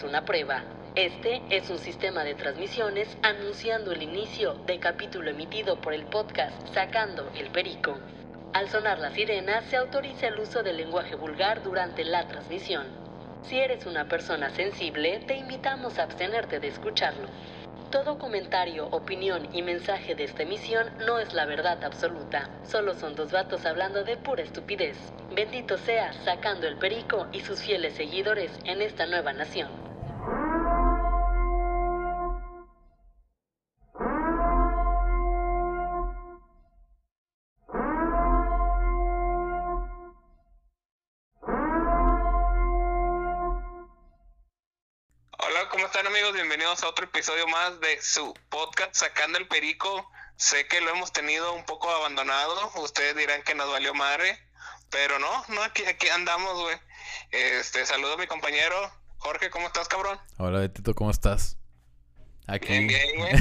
es una prueba. Este es un sistema de transmisiones anunciando el inicio de capítulo emitido por el podcast Sacando el Perico. Al sonar la sirena, se autoriza el uso del lenguaje vulgar durante la transmisión. Si eres una persona sensible, te invitamos a abstenerte de escucharlo. Todo comentario, opinión y mensaje de esta emisión no es la verdad absoluta. Solo son dos vatos hablando de pura estupidez. Bendito sea sacando el perico y sus fieles seguidores en esta nueva nación. Bienvenidos a otro episodio más de su podcast Sacando el Perico. Sé que lo hemos tenido un poco abandonado. Ustedes dirán que nos valió madre. Pero no, no, aquí, aquí andamos, güey. Este, saludo a mi compañero. Jorge, ¿cómo estás, cabrón? Hola, Betito, ¿cómo estás? Aquí. Bien, bien, güey.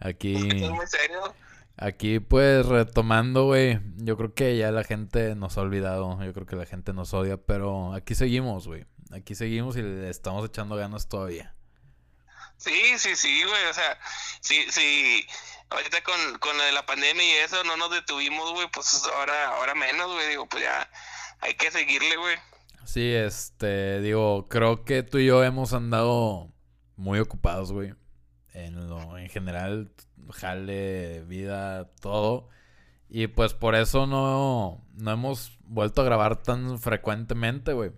aquí. muy serio? Aquí, pues, retomando, güey. Yo creo que ya la gente nos ha olvidado. Yo creo que la gente nos odia, pero aquí seguimos, güey aquí seguimos y le estamos echando ganas todavía. Sí, sí, sí, güey, o sea, sí, sí, ahorita con, con la pandemia y eso no nos detuvimos, güey, pues ahora, ahora menos, güey, digo, pues ya hay que seguirle, güey. Sí, este, digo, creo que tú y yo hemos andado muy ocupados, güey, en lo, en general, jale, vida, todo. Y pues por eso no, no hemos vuelto a grabar tan frecuentemente, güey.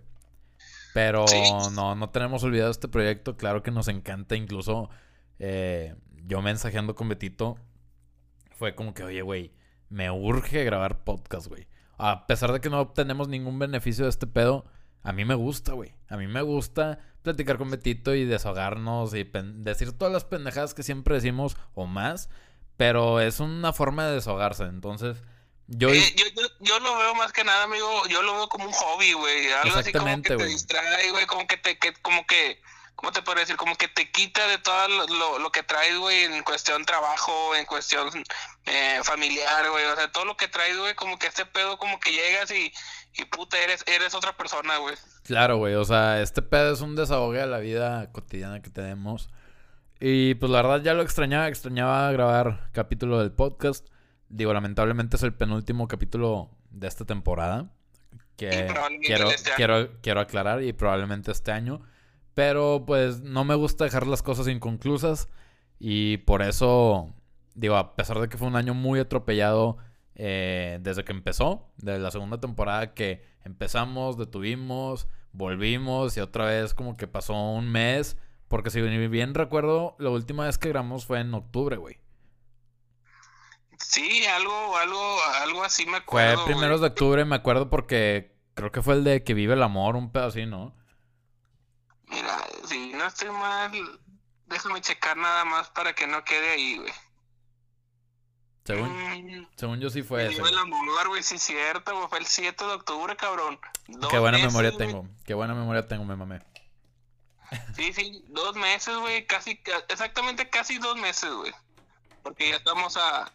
Pero no, no tenemos olvidado este proyecto. Claro que nos encanta. Incluso eh, yo mensajeando con Betito fue como que, oye, güey, me urge grabar podcast, güey. A pesar de que no obtenemos ningún beneficio de este pedo, a mí me gusta, güey. A mí me gusta platicar con Betito y desahogarnos y decir todas las pendejadas que siempre decimos o más. Pero es una forma de desahogarse. Entonces, yo, eh, yo, yo, yo, lo veo más que nada, amigo, yo lo veo como un hobby, güey. Algo así como que te distrae, güey, como que te, que, como que, ¿cómo te puedo decir? Como que te quita de todo lo, lo, que traes, güey, en cuestión trabajo, en cuestión eh, familiar, güey. O sea, todo lo que traes, güey, como que este pedo, como que llegas y, y puta, eres, eres otra persona, güey. Claro, güey, o sea, este pedo es un desahogue a la vida cotidiana que tenemos. Y pues la verdad ya lo extrañaba, extrañaba grabar capítulo del podcast. Digo, lamentablemente es el penúltimo capítulo de esta temporada. Que quiero, este quiero, quiero aclarar y probablemente este año. Pero pues no me gusta dejar las cosas inconclusas. Y por eso, digo, a pesar de que fue un año muy atropellado eh, desde que empezó, de la segunda temporada que empezamos, detuvimos, volvimos y otra vez como que pasó un mes. Porque si bien recuerdo, la última vez que grabamos fue en octubre, güey. Sí, algo, algo, algo así me acuerdo. Fue primeros de octubre, me acuerdo porque creo que fue el de que vive el amor, un pedo así, ¿no? Mira, si no estoy mal, déjame checar nada más para que no quede ahí, güey. Según, mm, según yo sí fue ese. el amor, güey, sí cierto, güey, fue el 7 de octubre, cabrón. Qué buena memoria tengo, qué buena memoria tengo, me mamé. Sí, sí, dos meses, güey, casi, exactamente casi dos meses, güey. Porque ya estamos a,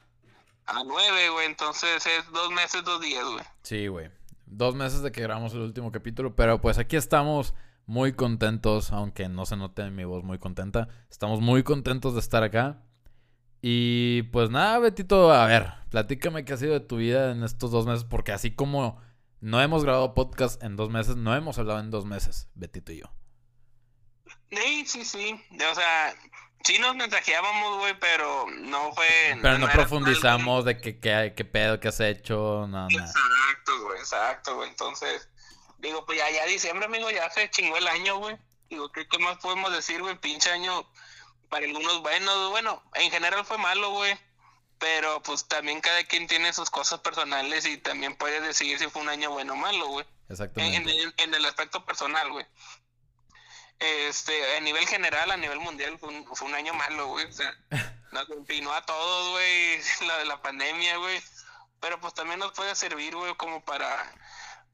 a nueve, güey. Entonces es dos meses, dos días, güey. Sí, güey. Dos meses de que grabamos el último capítulo. Pero pues aquí estamos muy contentos, aunque no se note en mi voz muy contenta. Estamos muy contentos de estar acá. Y pues nada, Betito, a ver, platícame qué ha sido de tu vida en estos dos meses, porque así como no hemos grabado podcast en dos meses, no hemos hablado en dos meses, Betito y yo. Sí, sí, sí. O sea, Sí nos mensajeábamos, güey, pero no fue... Pero no, profundizamos de qué qué pedo, qué has hecho, nada. Exacto, güey, exacto, güey. Entonces, digo, pues ya, ya diciembre, amigo, ya se chingó el año, güey. Digo, ¿qué, ¿qué más podemos decir, güey? Pinche año para algunos buenos, bueno, en general fue malo, güey. Pero pues también cada quien tiene sus cosas personales y también puede decidir si fue un año bueno o malo, güey. Exactamente. En, en el aspecto personal, güey. Este, a nivel general, a nivel mundial, fue un, año malo, güey. O sea, nos continuó a todos, güey, la de la pandemia, güey. Pero pues también nos puede servir, güey, como para,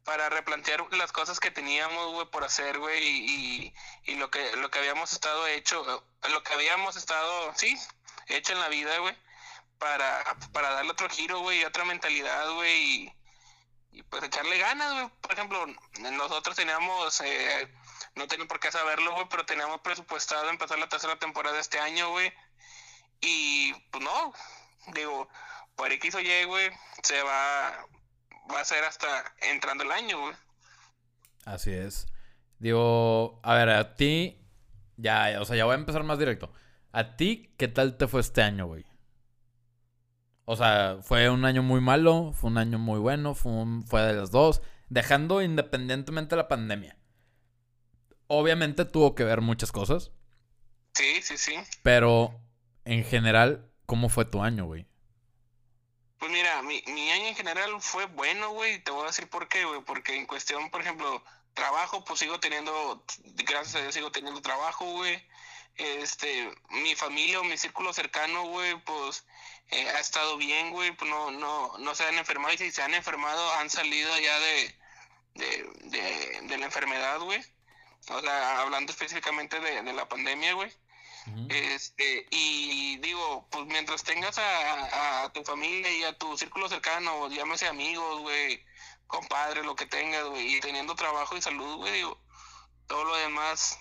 para replantear las cosas que teníamos, güey, por hacer, güey, y, y, lo que lo que habíamos estado hecho, lo que habíamos estado, sí, hecho en la vida, güey, para, para darle otro giro, güey, otra mentalidad, güey, y, y, pues echarle ganas, güey. Por ejemplo, nosotros teníamos... Eh, no tienen por qué saberlo, güey, pero teníamos presupuestado empezar la tercera temporada este año, güey. Y pues no, digo, por X o Y, güey, se va, va a ser hasta entrando el año, güey. Así es. Digo, a ver, a ti, ya, o sea, ya voy a empezar más directo. ¿A ti qué tal te fue este año, güey? O sea, fue un año muy malo, fue un año muy bueno, fue, fue de las dos, dejando independientemente la pandemia. Obviamente tuvo que ver muchas cosas. Sí, sí, sí. Pero en general, ¿cómo fue tu año, güey? Pues mira, mi, mi año en general fue bueno, güey. Te voy a decir por qué, güey. Porque en cuestión, por ejemplo, trabajo, pues sigo teniendo, gracias a Dios sigo teniendo trabajo, güey. Este, mi familia o mi círculo cercano, güey, pues eh, ha estado bien, güey. Pues no, no, no se han enfermado y si se han enfermado han salido ya de, de, de, de la enfermedad, güey. O sea, hablando específicamente de, de la pandemia, güey. Este, y digo, pues mientras tengas a, a, tu familia y a tu círculo cercano, llámese amigos, güey, compadre, lo que tengas, güey, y teniendo trabajo y salud, güey, digo, todo lo demás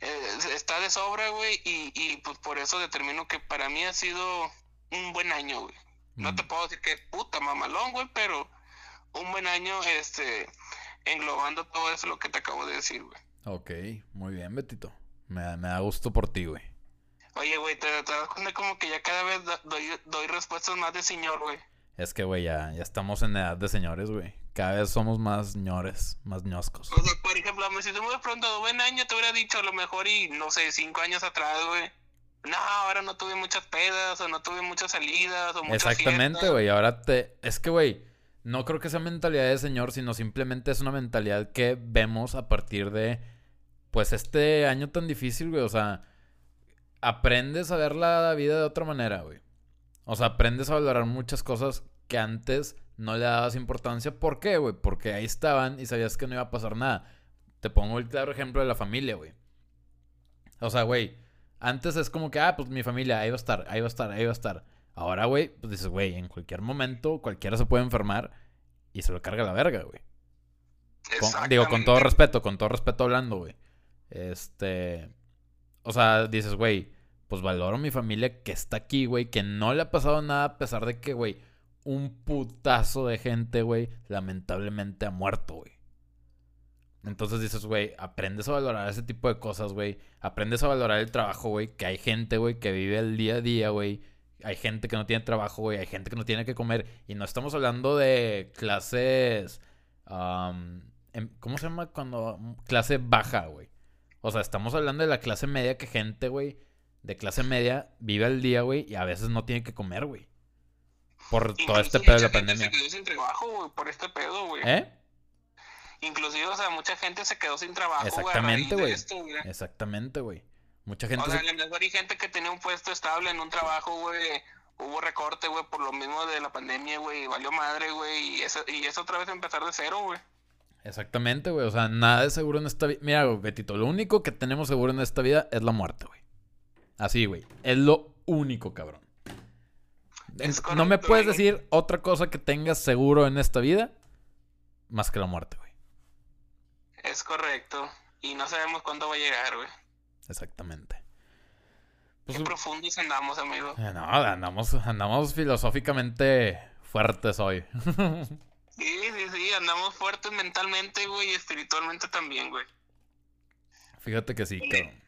eh, está de sobra, güey, y, y pues por eso determino que para mí ha sido un buen año, güey. No te puedo decir que puta mamalón, güey, pero un buen año, este, englobando todo eso lo que te acabo de decir, güey. Ok, muy bien, Betito. Me, me da gusto por ti, güey. Oye, güey, te, te, das cuenta como que ya cada vez doy, doy respuestas más de señor, güey. Es que, güey, ya, ya estamos en edad de señores, güey. Cada vez somos más señores, más ñoscos. O sea, por ejemplo, si tú me hubieras preguntado, buen año, te hubiera dicho a lo mejor y, no sé, cinco años atrás, güey. No, ahora no tuve muchas pedas, o no tuve muchas salidas, o muchas Exactamente, güey. Ahora te... Es que, güey, no creo que sea mentalidad de señor, sino simplemente es una mentalidad que vemos a partir de pues este año tan difícil, güey, o sea, aprendes a ver la vida de otra manera, güey. O sea, aprendes a valorar muchas cosas que antes no le dabas importancia. ¿Por qué, güey? Porque ahí estaban y sabías que no iba a pasar nada. Te pongo el claro ejemplo de la familia, güey. O sea, güey, antes es como que, ah, pues mi familia, ahí va a estar, ahí va a estar, ahí va a estar. Ahora, güey, pues dices, güey, en cualquier momento cualquiera se puede enfermar y se lo carga la verga, güey. digo, con todo respeto, con todo respeto hablando, güey. Este. O sea, dices, güey, pues valoro mi familia que está aquí, güey, que no le ha pasado nada a pesar de que, güey, un putazo de gente, güey, lamentablemente ha muerto, güey. Entonces dices, güey, aprendes a valorar ese tipo de cosas, güey. Aprendes a valorar el trabajo, güey. Que hay gente, güey, que vive el día a día, güey. Hay gente que no tiene trabajo, güey. Hay gente que no tiene que comer. Y no estamos hablando de clases... ¿Cómo se llama cuando... Clase baja, güey. O sea, estamos hablando de la clase media que gente, güey, de clase media vive al día, güey, y a veces no tiene que comer, güey. Por todo este pedo de la pandemia. Se quedó sin trabajo, güey, por este pedo, güey. ¿Eh? Inclusive, o sea, mucha gente se quedó sin trabajo, Exactamente, güey. Exactamente, güey. Mucha gente. O sea, se... a lo mejor hay gente que tenía un puesto estable en un trabajo, güey. Hubo recorte, güey, por lo mismo de la pandemia, güey. Valió madre, güey. Y eso, y eso otra vez empezar de cero, güey. Exactamente, güey. O sea, nada es seguro en esta vida. Mira, güey, Betito, lo único que tenemos seguro en esta vida es la muerte, güey. Así, güey. Es lo único, cabrón. no me puedes decir otra cosa que tengas seguro en esta vida más que la muerte, güey. Es correcto. Y no sabemos cuándo va a llegar, güey. Exactamente. Pues, Qué profundos andamos, amigo. Eh, no, andamos, andamos filosóficamente fuertes hoy. Sí, sí, sí, andamos fuertes mentalmente, güey, y espiritualmente también, güey. Fíjate que sí, cabrón.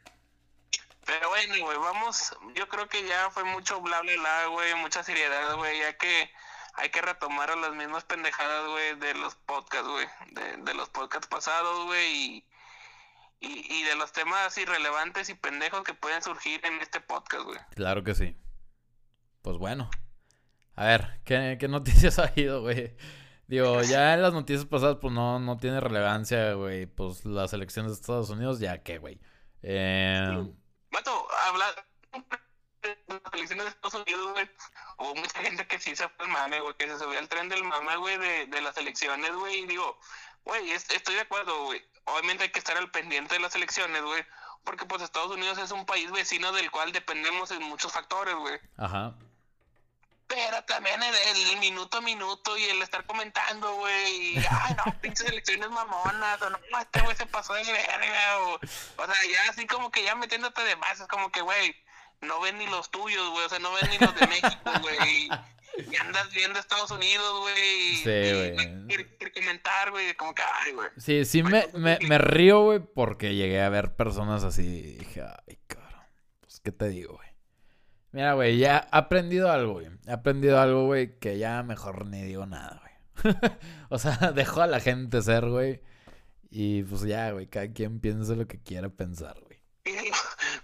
Pero bueno, güey, vamos, yo creo que ya fue mucho bla bla bla, güey, mucha seriedad, güey, ya que hay que retomar a las mismas pendejadas, güey, de los podcasts, güey, de, de, los podcasts pasados, güey, y, y, y, de los temas irrelevantes y pendejos que pueden surgir en este podcast, güey. Claro que sí. Pues bueno. A ver, ¿qué, qué noticias ha ido, güey? Digo, ya en las noticias pasadas, pues no, no tiene relevancia, güey. Pues las elecciones de Estados Unidos, ya que, güey. Eh... Mato, hablar de las elecciones de Estados Unidos, güey. Hubo mucha gente que sí se fue el mame, güey, que se subió al tren del mame, güey, de, de las elecciones, güey. Y digo, güey, estoy de acuerdo, güey. Obviamente hay que estar al pendiente de las elecciones, güey. Porque pues Estados Unidos es un país vecino del cual dependemos en muchos factores, güey. Ajá. Pero también el, el minuto a minuto y el estar comentando, güey. y, Ay, no, pinches elecciones mamonas. O no, este güey se pasó de verga. O, o sea, ya así como que ya metiéndote de más. Es como que, güey, no ven ni los tuyos, güey. O sea, no ven ni los de México, güey. Y andas viendo Estados Unidos, güey. Sí, y- güey. Comentar, güey. Como que, ay, güey. Sí, sí me, me, me río, güey, porque llegué a ver personas así y dije, ay, cabrón, pues, ¿qué te digo, güey? Mira, güey, ya he aprendido algo, güey. He aprendido algo, güey, que ya mejor ni digo nada, güey. o sea, dejo a la gente ser, güey. Y pues ya, güey, cada quien piensa lo que quiera pensar, güey.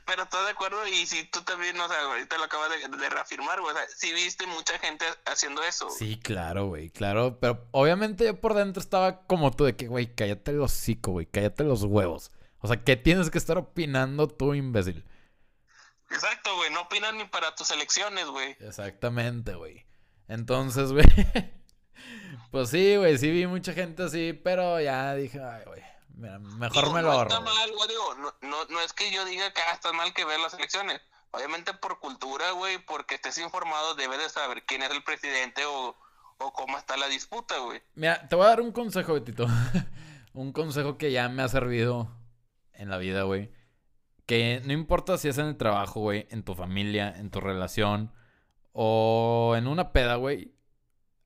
Pero estoy de acuerdo y si tú también, o sea, ahorita lo acabas de, de reafirmar, güey, o sea, sí viste mucha gente haciendo eso. güey. Sí, claro, güey, claro. Pero obviamente yo por dentro estaba como tú de que, güey, cállate el hocico, güey, cállate los huevos. O sea, ¿qué tienes que estar opinando tú, imbécil? Exacto, güey, no opinan ni para tus elecciones, güey. Exactamente, güey. Entonces, güey. Pues sí, güey, sí vi mucha gente así, pero ya dije, ay, güey. mejor Digo, me lo no ahorro. está güey. mal, güey, digo, no, no, no es que yo diga que ah, está mal que veas las elecciones. Obviamente por cultura, güey, porque estés informado, debes de saber quién es el presidente o, o cómo está la disputa, güey. Mira, te voy a dar un consejo, Betito. un consejo que ya me ha servido en la vida, güey. Que no importa si es en el trabajo, güey, en tu familia, en tu relación o en una peda, güey.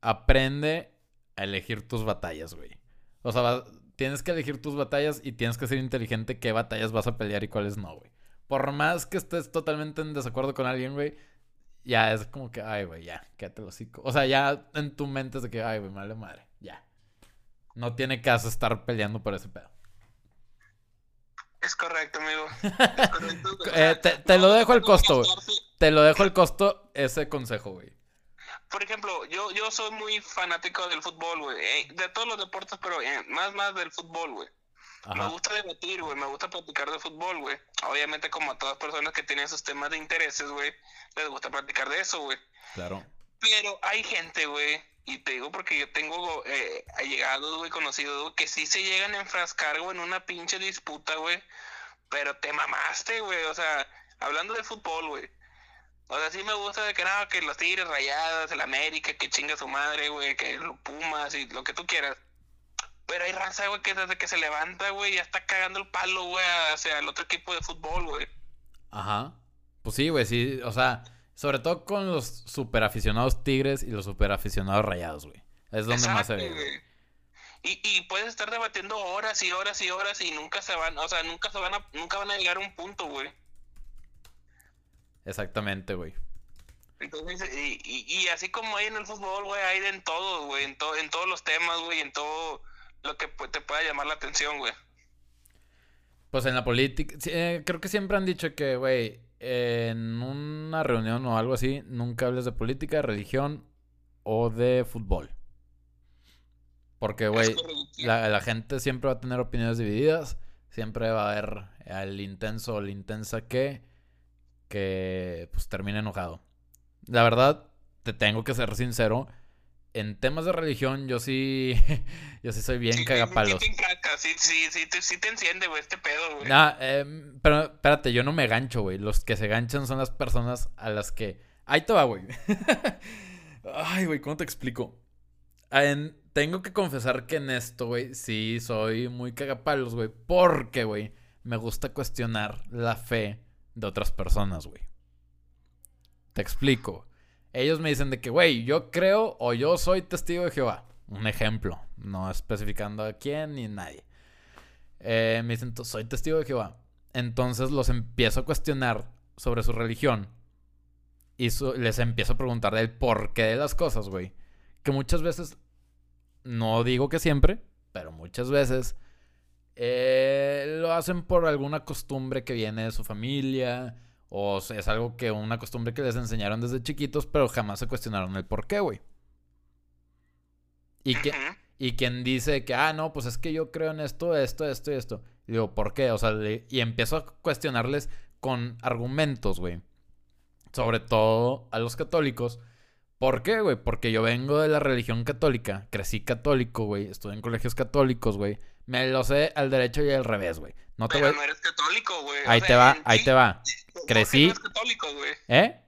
Aprende a elegir tus batallas, güey. O sea, tienes que elegir tus batallas y tienes que ser inteligente qué batallas vas a pelear y cuáles no, güey. Por más que estés totalmente en desacuerdo con alguien, güey, ya es como que, ay, güey, ya, quédate el hocico. O sea, ya en tu mente es de que, ay, güey, madre madre, ya. No tiene caso estar peleando por ese pedo. Es correcto, amigo. Es correcto, Eh, te- te lo dejo al no costo, güey. Te lo dejo el costo, ese consejo, güey. Por ejemplo, yo, yo soy muy fanático del fútbol, güey. eh, de todos los deportes, pero eh, más, más del fútbol, güey. Me gusta debatir, güey. Me gusta platicar de fútbol, güey. Obviamente, como a todas personas que tienen sus temas de intereses, güey, les gusta platicar de eso, güey. Claro. Pero hay gente, güey, y te digo porque yo tengo eh, allegados, güey, conocidos, que sí se llegan a enfrascar, güey, en una pinche disputa, güey. Pero te mamaste, güey. O sea, hablando de fútbol, güey. O sea, sí me gusta de que nada, que los Tigres rayadas, el América, que chinga su madre, güey, que los Pumas y lo que tú quieras. Pero hay raza, güey, que desde que se levanta, güey, ya está cagando el palo, güey, hacia el otro equipo de fútbol, güey. Ajá. Pues sí, güey, sí. O sea, sobre todo con los super aficionados tigres y los super aficionados rayados, güey. Es donde más se ve, güey. Y, y puedes estar debatiendo horas y horas y horas y nunca se van, o sea, nunca se van a, nunca van a llegar a un punto, güey. Exactamente, güey. Entonces, y, y, y así como hay en el fútbol, güey, hay en todo, güey, en, to- en todos los temas, güey, en todo lo que te pueda llamar la atención, güey. Pues en la política, eh, creo que siempre han dicho que, güey, en una reunión o algo así, nunca hables de política, religión o de fútbol. Porque, güey, la, la gente siempre va a tener opiniones divididas, siempre va a haber al intenso o la intensa que, que, pues, termine enojado. La verdad, te tengo que ser sincero, en temas de religión yo sí, yo sí soy bien Sí, cagapalos. Sí, sí, sí, sí, te, sí te enciende, güey, este pedo, güey. Nah, em, pero espérate, yo no me gancho, güey. Los que se ganchan son las personas a las que. Ahí te va, güey. Ay, güey, ¿cómo te explico? En- Tengo que confesar que en esto, güey, sí soy muy cagapalos, güey. Porque, güey, me gusta cuestionar la fe de otras personas, güey. Te explico. Ellos me dicen de que, güey, yo creo o yo soy testigo de Jehová. Un ejemplo, no especificando a quién ni nadie. Eh, me dicen, "Tú- soy testigo de Jehová. Entonces los empiezo a cuestionar sobre su religión. Y les empiezo a preguntar del porqué de las cosas, güey. Que muchas veces, no digo que siempre, pero muchas veces eh, lo hacen por alguna costumbre que viene de su familia. O es algo que, una costumbre que les enseñaron desde chiquitos, pero jamás se cuestionaron el por qué, güey. Y que, y quien dice que, ah, no, pues es que yo creo en esto, esto, esto y esto. Y digo, ¿por qué? O sea, le- y empiezo a cuestionarles con argumentos, güey. Sobre todo a los católicos. ¿Por qué, güey? Porque yo vengo de la religión católica. Crecí católico, güey. Estuve en colegios católicos, güey. Me lo sé al derecho y al revés, güey. No te Pero voy... no eres católico, güey. o Ahí sea, te va, ahí sí, te va. Crecí- no es católico, güey. ¿Eh?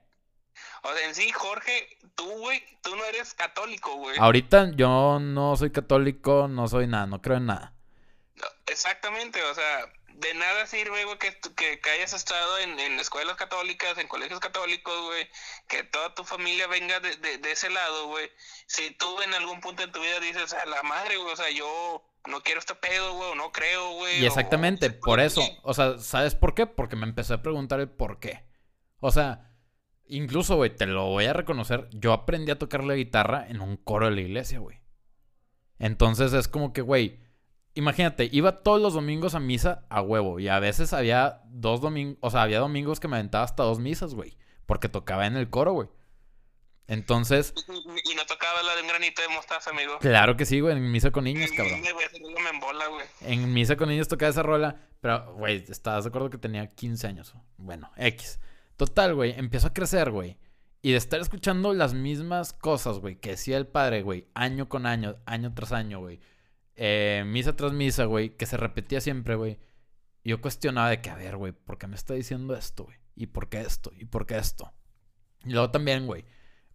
O sea, en sí, Jorge tú, güey, tú no eres católico, güey. Ahorita yo no soy católico, no soy nada, no creo en nada. exactamente, o sea, de nada sirve, güey, que, que, hayas estado en, en, escuelas católicas, en colegios católicos, güey, que toda tu familia venga de, de, ese lado, güey. Si tú en algún punto en tu vida dices, a la madre, güey, o sea, yo no quiero este pedo, güey, o no creo, güey. Y exactamente, por eso, o sea, ¿sabes por qué? Porque me empecé a preguntar el por qué. O sea, incluso, güey, te lo voy a reconocer, yo aprendí a tocar la guitarra en un coro de la iglesia, güey. Entonces es como que, güey, imagínate, iba todos los domingos a misa a huevo. Y a veces había dos domingos, o sea, había domingos que me aventaba hasta dos misas, güey. Porque tocaba en el coro, güey. Entonces. Y no tocaba la de un granito de mostaza, amigo. Claro que sí, güey, en misa con niños, cabrón. En misa con niños tocaba esa rola. Pero, güey, ¿estabas de acuerdo que tenía 15 años? Bueno, X. Total, güey, empiezo a crecer, güey. Y de estar escuchando las mismas cosas, güey, que decía el padre, güey, año con año, año tras año, güey eh, misa tras misa, güey, que se repetía siempre, güey. Yo cuestionaba de que, a ver, güey, ¿por qué me está diciendo esto, güey? ¿Y por qué esto? ¿Y por qué esto? Y luego también, güey,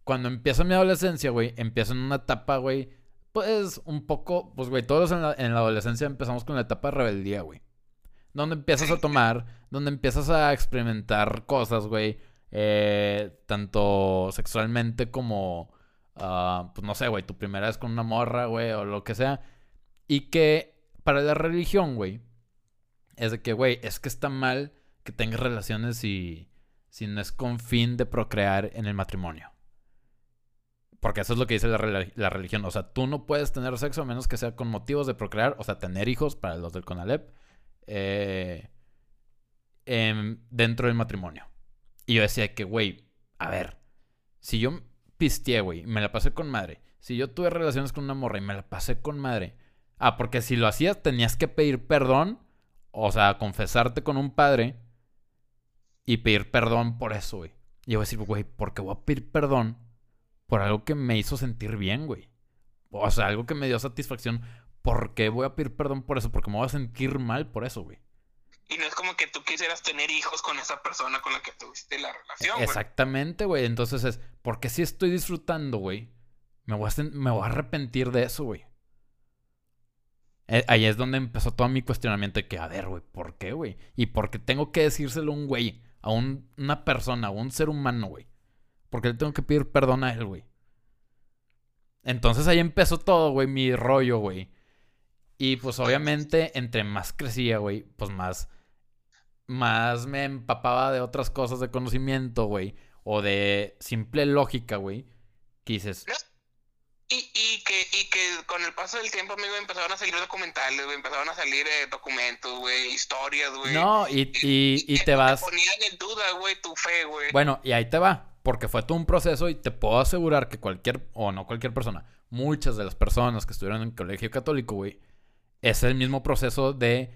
cuando empieza mi adolescencia, güey, empiezo en una etapa, güey, pues un poco, pues, güey, todos en la, en la adolescencia empezamos con la etapa de rebeldía, güey. Donde empiezas a tomar, donde empiezas a experimentar cosas, güey, eh, tanto sexualmente como, uh, pues no sé, güey, tu primera vez con una morra, güey, o lo que sea. Y que para la religión, güey, es de que, güey, es que está mal que tengas relaciones si, si no es con fin de procrear en el matrimonio. Porque eso es lo que dice la, religión. O sea, tú no puedes tener sexo a menos que sea con motivos de procrear, o sea, tener hijos para los del CONALEP, eh, dentro del matrimonio. Y yo decía que, güey, a ver, si yo pisteé, güey, me la pasé con madre. Si yo tuve relaciones con una morra y me la pasé con madre Ah, porque si lo hacías tenías que pedir perdón, o sea, confesarte con un padre y pedir perdón por eso, güey. Y yo voy a decir, güey, ¿por qué voy a pedir perdón por algo que me hizo sentir bien, güey? O sea, algo que me dio satisfacción. ¿Por qué voy a pedir perdón por eso? Porque me voy a sentir mal por eso, güey. Y no es como que tú quisieras tener hijos con esa persona con la que tuviste la relación, güey. Exactamente, güey. Entonces es, porque si estoy disfrutando, güey, me voy me voy a arrepentir de eso, güey. Eh, ahí es donde empezó todo mi cuestionamiento de que, a ver, güey, ¿por qué, güey? ¿Y por qué tengo que decírselo a un güey? A una persona, a un ser humano, güey. ¿Por qué le tengo que pedir perdón a él, güey? Entonces ahí empezó todo, güey, mi rollo, güey. Y pues obviamente, entre más crecía, güey, pues más, más me empapaba de otras cosas de conocimiento, güey. O de simple lógica, güey. Que dices, y, y, que, y que con el paso del tiempo, amigo, empezaron a salir documentales, güey, empezaron a salir eh, documentos, güey, historias, güey. No, y, y, y, te vas... Te ponían en duda, güey, tu fe, güey. Bueno, y ahí te va, porque fue todo un proceso y te puedo asegurar que cualquier, o no cualquier persona, muchas de las personas que estuvieron en el colegio católico, güey, es el mismo proceso de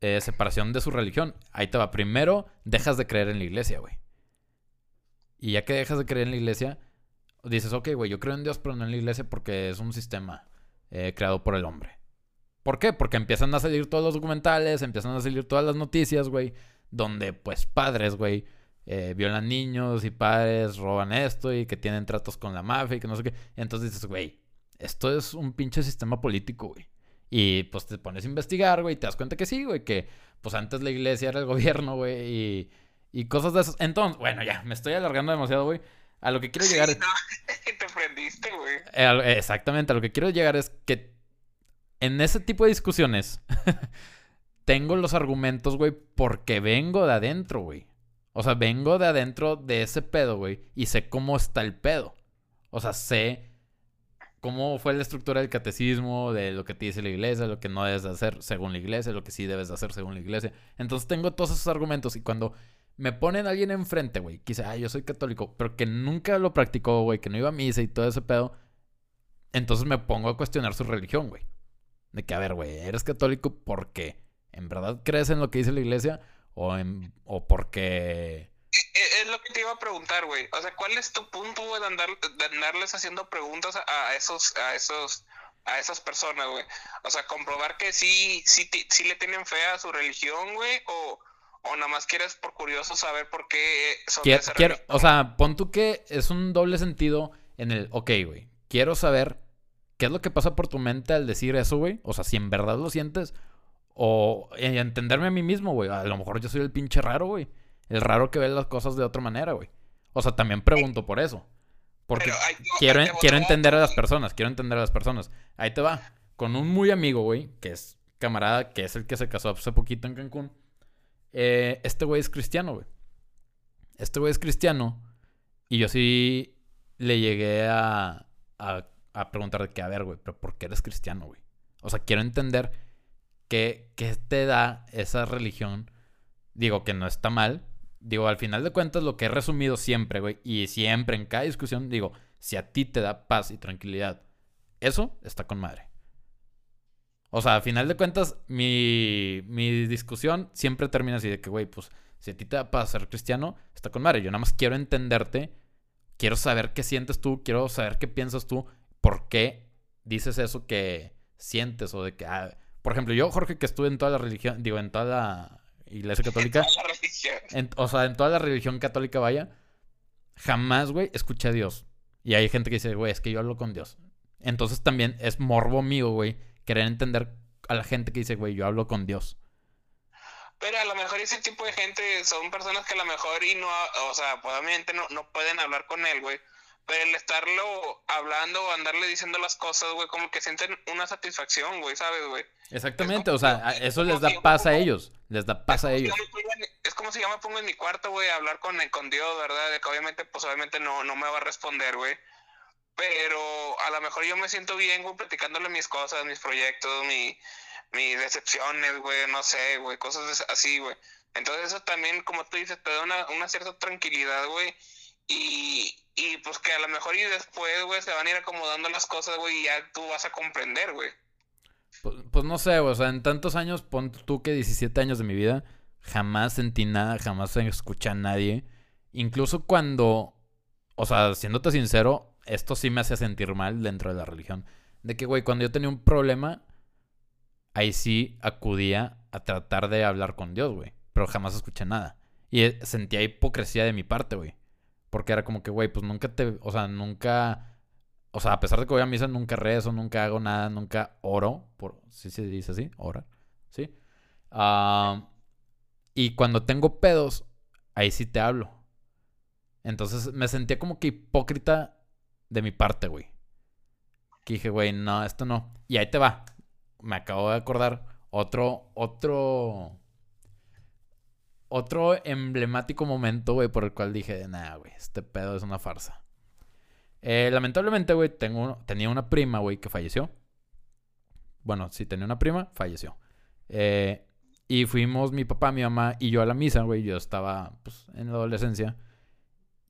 eh, separación de su religión. Ahí te va, primero dejas de creer en la iglesia, güey. Y ya que dejas de creer en la iglesia dices, ok, güey, yo creo en Dios, pero no en la iglesia porque es un sistema eh, creado por el hombre. ¿Por qué? Porque empiezan a salir todos los documentales, empiezan a salir todas las noticias, güey, donde pues padres, güey, eh, violan niños y padres roban esto y que tienen tratos con la mafia y que no sé qué. Entonces dices, güey, esto es un pinche sistema político, güey. Y pues te pones a investigar, güey, y te das cuenta que sí, güey, que pues antes la iglesia era el gobierno, güey, y, y cosas de esas. Entonces, bueno, ya, me estoy alargando demasiado, güey. A lo que quiero llegar. No, te prendiste, güey. Eh, exactamente, a lo que quiero llegar es que en ese tipo de discusiones tengo los argumentos, güey, porque vengo de adentro, güey. O sea, vengo de adentro de ese pedo, güey, y sé cómo está el pedo. O sea, sé cómo fue la estructura del catecismo, de lo que te dice la iglesia, lo que no debes de hacer según la iglesia, lo que sí debes de hacer según la iglesia. Entonces tengo todos esos argumentos y cuando me ponen alguien enfrente, güey, que dice, ah, yo soy católico, pero que nunca lo practicó, güey, que no iba a misa y todo ese pedo, entonces me pongo a cuestionar su religión, güey. De que, a ver, güey, ¿eres católico porque en verdad crees en lo que dice la iglesia o, en, o porque... Es lo que te iba a preguntar, güey. O sea, ¿cuál es tu punto, güey, de, andar, de andarles haciendo preguntas a, esos, a esos, a esas personas, güey? O sea, comprobar que sí, sí, sí le tienen fe a su religión, güey, o o nada más quieres por curioso saber por qué son quiero, O sea, pon tú que es un doble sentido en el, ok, güey, quiero saber qué es lo que pasa por tu mente al decir eso, güey. O sea, si en verdad lo sientes o entenderme a mí mismo, güey. A lo mejor yo soy el pinche raro, güey. El raro que ve las cosas de otra manera, güey. O sea, también pregunto por eso. Porque quiero, quiero entender a las personas, quiero entender a las personas. Ahí te va. Con un muy amigo, güey, que es camarada, que es el que se casó hace poquito en Cancún. Eh, este güey es cristiano, güey. Este güey es cristiano. Y yo sí le llegué a, a, a preguntar de que, a ver, güey, pero ¿por qué eres cristiano, güey? O sea, quiero entender qué te da esa religión. Digo que no está mal. Digo, al final de cuentas, lo que he resumido siempre, güey, y siempre en cada discusión, digo, si a ti te da paz y tranquilidad, eso está con madre. O sea, al final de cuentas, mi, mi discusión siempre termina así de que, güey, pues, si a ti te da paz ser cristiano, está con madre. Yo nada más quiero entenderte, quiero saber qué sientes tú, quiero saber qué piensas tú, por qué dices eso que sientes o de que, ah, por ejemplo, yo, Jorge, que estuve en toda la religión, digo, en toda la iglesia católica, o sea, en toda la religión católica, vaya, jamás, güey, escuché a Dios. Y hay gente que dice, güey, es que yo hablo con Dios. Entonces también es morbo mío, güey, querer entender a la gente que dice, güey, yo hablo con Dios. Pero a lo mejor ese tipo de gente son personas que a lo mejor y no, o sea, probablemente no, no pueden hablar con él, güey. Pero el estarlo hablando o andarle diciendo las cosas, güey, como que sienten una satisfacción, güey, ¿sabes, güey? Exactamente, o sea, eso les da paz a ellos, les da paz a ellos. es como si yo me pongo en mi cuarto, güey, a hablar con, con Dios, ¿verdad? De que obviamente, pues obviamente no, no me va a responder, güey. Pero a lo mejor yo me siento bien, güey, platicándole mis cosas, mis proyectos, mi, mis decepciones, güey, no sé, güey, cosas así, güey. Entonces eso también, como tú dices, te da una, una cierta tranquilidad, güey. Y, y pues que a lo mejor y después, güey, se van a ir acomodando las cosas, güey, y ya tú vas a comprender, güey. Pues, pues no sé, güey, o sea, en tantos años, pon tú que 17 años de mi vida, jamás sentí nada, jamás escuché a nadie. Incluso cuando, o sea, siéndote sincero, esto sí me hacía sentir mal dentro de la religión. De que, güey, cuando yo tenía un problema, ahí sí acudía a tratar de hablar con Dios, güey. Pero jamás escuché nada. Y eh, sentía hipocresía de mi parte, güey. Porque era como que, güey, pues nunca te, o sea, nunca, o sea, a pesar de que voy a misa, nunca rezo, nunca hago nada, nunca oro, por, ¿sí se dice así? Ora, ¿sí? y cuando tengo pedos, ahí sí te hablo. Entonces me sentía como que hipócrita de mi parte, güey. Que dije, güey, no, esto no. Y ahí te va. Me acabo de acordar otro, otro otro emblemático momento, güey, por el cual dije, nada, güey, este pedo es una farsa. Eh, lamentablemente, güey, tengo, tenía una prima, güey, que falleció. Bueno, sí, tenía una prima, falleció. Eh, y fuimos mi papá, mi mamá y yo a la misa, güey. Yo estaba, pues, en la adolescencia.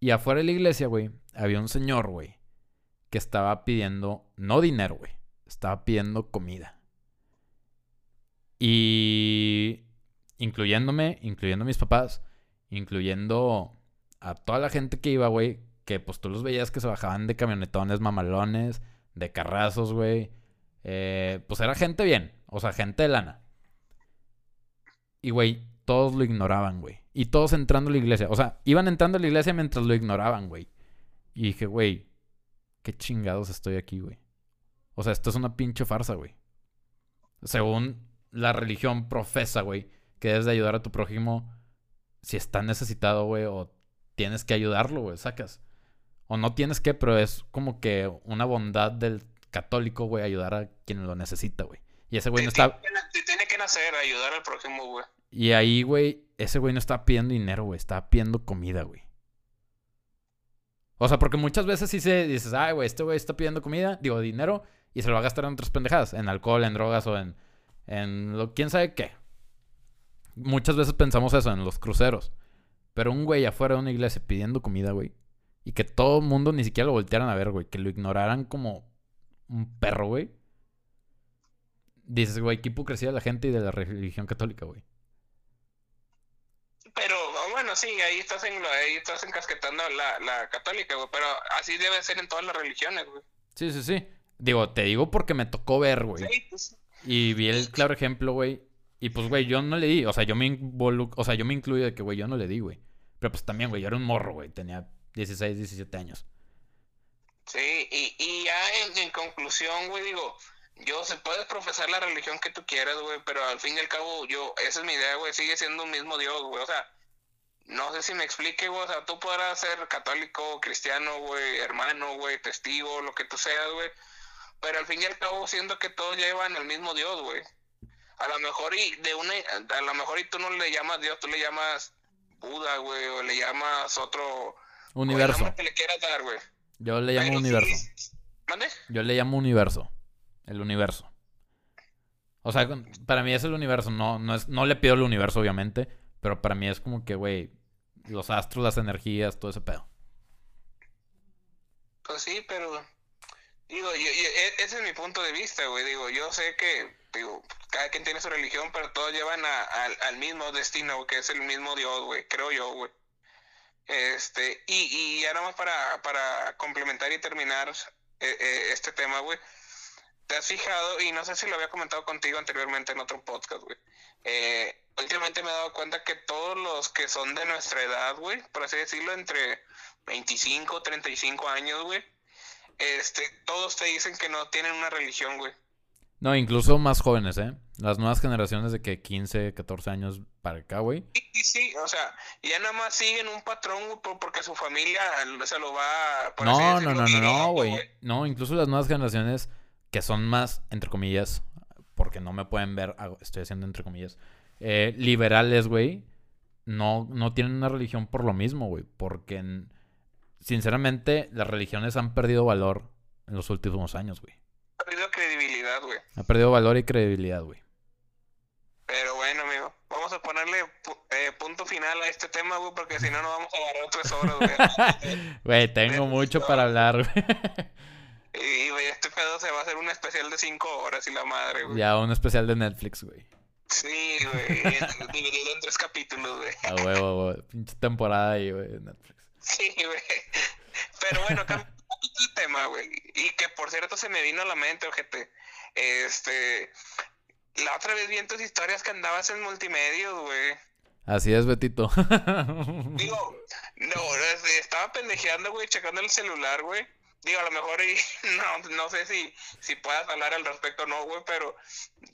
Y afuera de la iglesia, güey, había un señor, güey, que estaba pidiendo, no dinero, güey, estaba pidiendo comida. Y incluyéndome, incluyendo a mis papás, incluyendo a toda la gente que iba, güey, que pues tú los veías que se bajaban de camionetones mamalones, de carrazos, güey. Eh, pues era gente bien, o sea, gente de lana. Y, güey, todos lo ignoraban, güey. Y todos entrando a la iglesia. O sea, iban entrando a la iglesia mientras lo ignoraban, güey. Y dije, güey, qué chingados estoy aquí, güey. O sea, esto es una pinche farsa, güey. Según la religión profesa, güey, que debes de ayudar a tu prójimo si está necesitado, güey, o tienes que ayudarlo, güey, sacas. O no tienes que, pero es como que una bondad del católico, güey, ayudar a quien lo necesita, güey. Y ese güey no está... tiene que nacer, ayudar al prójimo, güey. Y ahí, güey, ese güey no estaba pidiendo dinero, güey, estaba pidiendo comida, güey. O sea, porque muchas veces sí se dices, ay, güey, este güey está pidiendo comida, digo, dinero, y se lo va a gastar en otras pendejadas, en alcohol, en drogas o en, en lo, quién sabe qué muchas veces pensamos eso en los cruceros. Pero un güey afuera de una iglesia pidiendo comida, güey. Y que todo el mundo ni siquiera lo voltearan a ver, güey. Que lo ignoraran como un perro, güey. Dices, güey, qué hipocresía de la gente y de la religión católica, güey. Pero, bueno, sí, ahí estás, en, ahí estás encasquetando la, la católica, güey. Pero así debe ser en todas las religiones, güey. Sí, sí, sí. Digo, te digo porque me tocó ver, güey. Sí, pues. Y vi el claro ejemplo, güey, y pues, güey, yo no le di. O sea, yo me involu o sea, yo me incluyo de que, güey, yo no le di, güey. Pero pues también, güey, yo era un morro, güey. Tenía 16, 17 años. Sí, y, y ya en, conclusión, güey, digo, yo se puedes profesar la religión que tú quieras, güey, pero al fin y al cabo, yo, esa es mi idea, güey, sigue siendo un mismo Dios, güey, o sea, no sé si me explique, güey, o sea, tú podrás ser católico, cristiano, güey, hermano, güey, testigo, lo que tú seas, güey, pero al fin y al cabo siento que todos llevan el mismo Dios, güey. A lo mejor y de una, a lo mejor y tú no le llamas Dios, tú le llamas Buda, güey, o le llamas otro... Universo. que le quieras dar, güey. Yo le llamo Pero universo. sí- ¿Mande? Yo le llamo universo. El universo. O sea, para mí es el universo. No, no, es, no le pido el universo, obviamente. Pero para mí es como que, güey, los astros, las energías, todo ese pedo. Pues sí, pero digo, yo, e- ese es mi punto de vista, güey. Digo, yo sé que, digo, cada quien tiene su religión, pero todos llevan a- al- al mismo destino, que es el mismo Dios, güey, creo yo, güey. Este, y, y ya nomás para, para complementar y terminar eh, eh, este tema, güey. ¿Te has fijado? Y no sé si lo había comentado contigo anteriormente en otro podcast, güey. Eh, últimamente me he dado cuenta que todos los que son de nuestra edad, güey, por así decirlo, entre 25, 35 años, güey, este, todos te dicen que no tienen una religión, güey. No, incluso más jóvenes, ¿eh? Las nuevas generaciones de que 15, 14 años para acá, güey. Y sí, o sea, ya nada más siguen un patrón, güey, por- porque su familia se lo va, por así No, no, no, no, no, güey. No, incluso las nuevas generaciones que son más, entre comillas, porque no me pueden ver, hago- estoy haciendo entre comillas, eh, liberales, güey, no, no tienen una religión por lo mismo, güey. Porque, en- sinceramente, las religiones han perdido valor en los últimos años, güey. Ha perdido credibilidad, güey. Ha perdido valor y credibilidad, güey. Pero bueno, amigo, vamos a ponerle eh, punto final a este tema, güey, porque si no, nos vamos a agarrar tres horas, güey. Güey, tengo mucho para hablar, güey. y, güey, este pedo se va a hacer un especial de cinco horas y la madre, güey. Ya, un especial de Netflix, güey. Sí, güey, dividido en tres capítulos, güey. A huevo, güey. Pinche temporada ahí, güey, de Netflix. Sí, güey. Pero bueno, cambiando un poquito el tema, güey. Y que por cierto se me vino a la mente, ojete. Este. La otra vez vi en tus historias que andabas en multimedia, güey. Así es, Betito. Digo, no, es- estaba pendejeando, güey, checando el celular, güey. Digo, a lo mejor y no, no sé si, si puedas hablar al respecto o no, güey, pero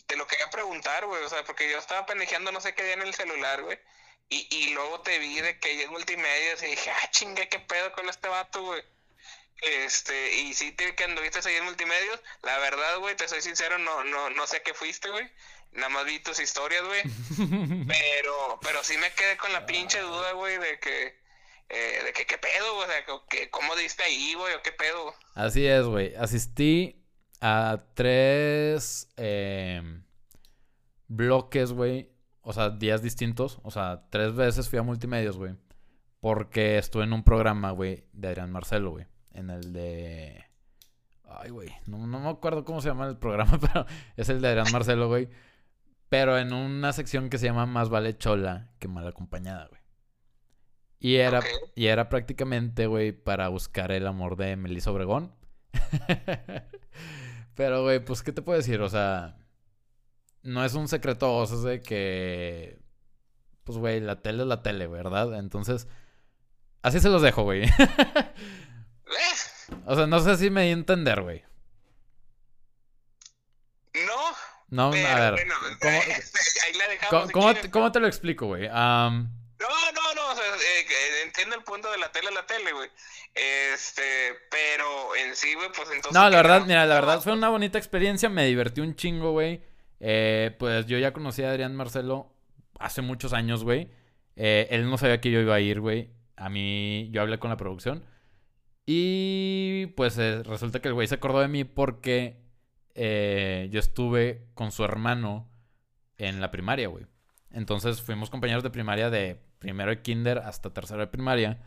te lo quería preguntar, güey. O sea, porque yo estaba pendejeando no sé qué día en el celular, güey. Y, y luego te vi de que ella es multimedia y dije, ah, chinga, qué pedo con este vato, güey. Este, y sí te que anduviste ahí en multimedios. La verdad, güey, te soy sincero, no, no, no sé qué fuiste, güey. Nada más vi tus historias, güey. Pero, pero sí me quedé con la pinche duda, güey, de que, eh, de que qué pedo, güey, o sea, que, cómo diste ahí, güey, o qué pedo. Así es, güey. Asistí a tres em, bloques, güey. O sea, días distintos. O sea, tres veces fui a multimedios, güey. Porque estuve en un programa, güey, de Adrián Marcelo, güey. En el de... Ay, güey. No, no me acuerdo cómo se llama el programa, pero es el de Adrián Marcelo, güey. Pero en una sección que se llama Más vale chola que mal acompañada, güey. Y era, y era prácticamente, güey, para buscar el amor de Melissa Obregón. Pero, güey, pues, ¿qué te puedo decir? O sea, no es un secreto a voces de que, pues, güey, la tele es la tele, ¿verdad? Entonces, así se los dejo, güey. Eh, o sea, no sé si me di a entender, güey. no, No, pero a ver, bueno, ¿cómo, ahí la dejamos. cómo- si te, cómo te lo explico, güey? No, no, no, o sea, eh, que entiendo el punto de la tele la tele, güey. Este, pero en sí, güey, pues entonces. No, la ¿qué verdad, mira, la verdad fue una bonita experiencia, me divertí un chingo, güey. Eh, pues yo ya conocí a Adrián Marcelo hace muchos años, güey. Eh, él no sabía que yo iba a ir, güey. A mí, yo hablé con la producción. Y pues eh, resulta que el güey se acordó de mí porque eh, yo estuve con su hermano en la primaria, güey. Entonces fuimos compañeros de primaria de primero de kinder hasta tercero de primaria.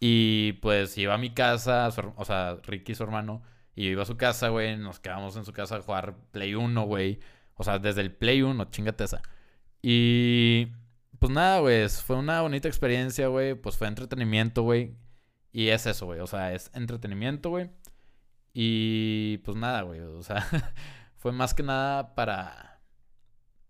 Y pues iba a mi casa, o sea, Ricky, su hermano, y yo iba a su casa, güey. Nos quedamos en su casa a jugar Play 1, güey. O sea, desde el Play 1, chingate esa. Y pues nada, güey, fue una bonita experiencia, güey. Pues fue entretenimiento, güey. Y es eso, güey. O sea, es entretenimiento, güey. Y pues nada, güey. O sea, fue más que nada para,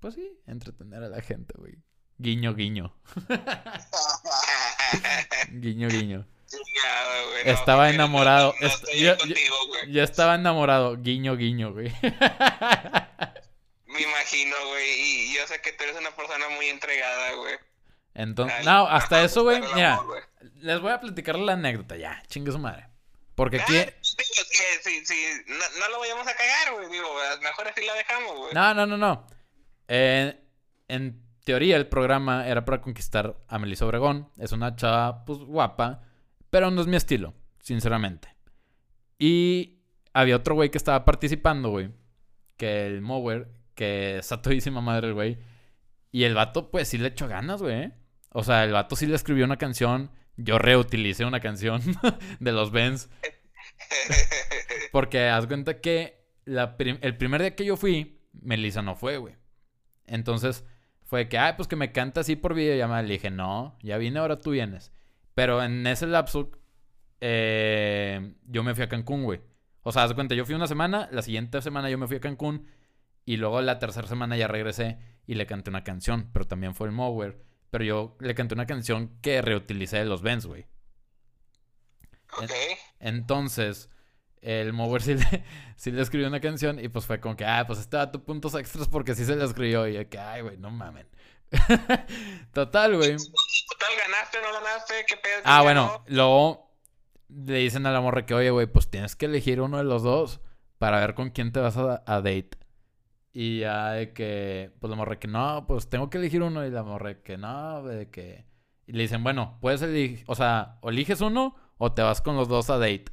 pues sí, entretener a la gente, güey. Guiño, guiño. Guiño, guiño. Güey. no, Estaba enamorado. No, no Est- estoy yo- contigo, güey. Yo estaba enamorado. Guiño, guiño, güey. Me imagino, güey. Y yo sé que tú eres una persona muy entregada, güey. Entonces, no, hasta eso, güey. Mira, les voy a platicar la anécdota ya. Chingue su madre. Porque Ah, aquí. es que no, no lo vayamos a cagar, güey. Digo, mejor así la dejamos, güey. No, no, no, no. Eh, en teoría, el programa era para conquistar a Melissa Obregón. Es una chava, pues, guapa. Pero no es mi estilo, sinceramente. Y había otro güey que estaba participando, güey. Que el Mower, que es a todísima madre el güey. Y el vato, pues, sí le echó ganas, güey. ¿eh? O sea, el vato sí le escribió una canción. Yo reutilicé una canción de los Benz. Porque haz cuenta que la prim- el primer día que yo fui, Melissa no fue, güey. Entonces fue que, ay, pues que me canta así por videollamada. Le dije, no, ya vine, ahora tú vienes. Pero en ese lapso, eh, yo me fui a Cancún, güey. O sea, haz cuenta, yo fui una semana, la siguiente semana yo me fui a Cancún. Y luego la tercera semana ya regresé y le canté una canción. Pero también fue el Mower. Pero yo le canté una canción que reutilicé de los Benz, güey. ok. Entonces, el Mover sí le, sí le escribió una canción y pues fue como que, ah, pues este dato puntos extras porque sí se le escribió. Y yo que, ay, güey, no mamen. Total, güey. Total, ganaste, no ganaste, qué pedo. Ah, ¿Quién bueno, luego le dicen a la morra que, oye, güey, pues tienes que elegir uno de los dos para ver con quién te vas a, a date. Y ya de que, pues la morra que no, pues tengo que elegir uno. Y la morra que no, de que. Y le dicen, bueno, puedes elegir, o sea, o eliges uno o te vas con los dos a date.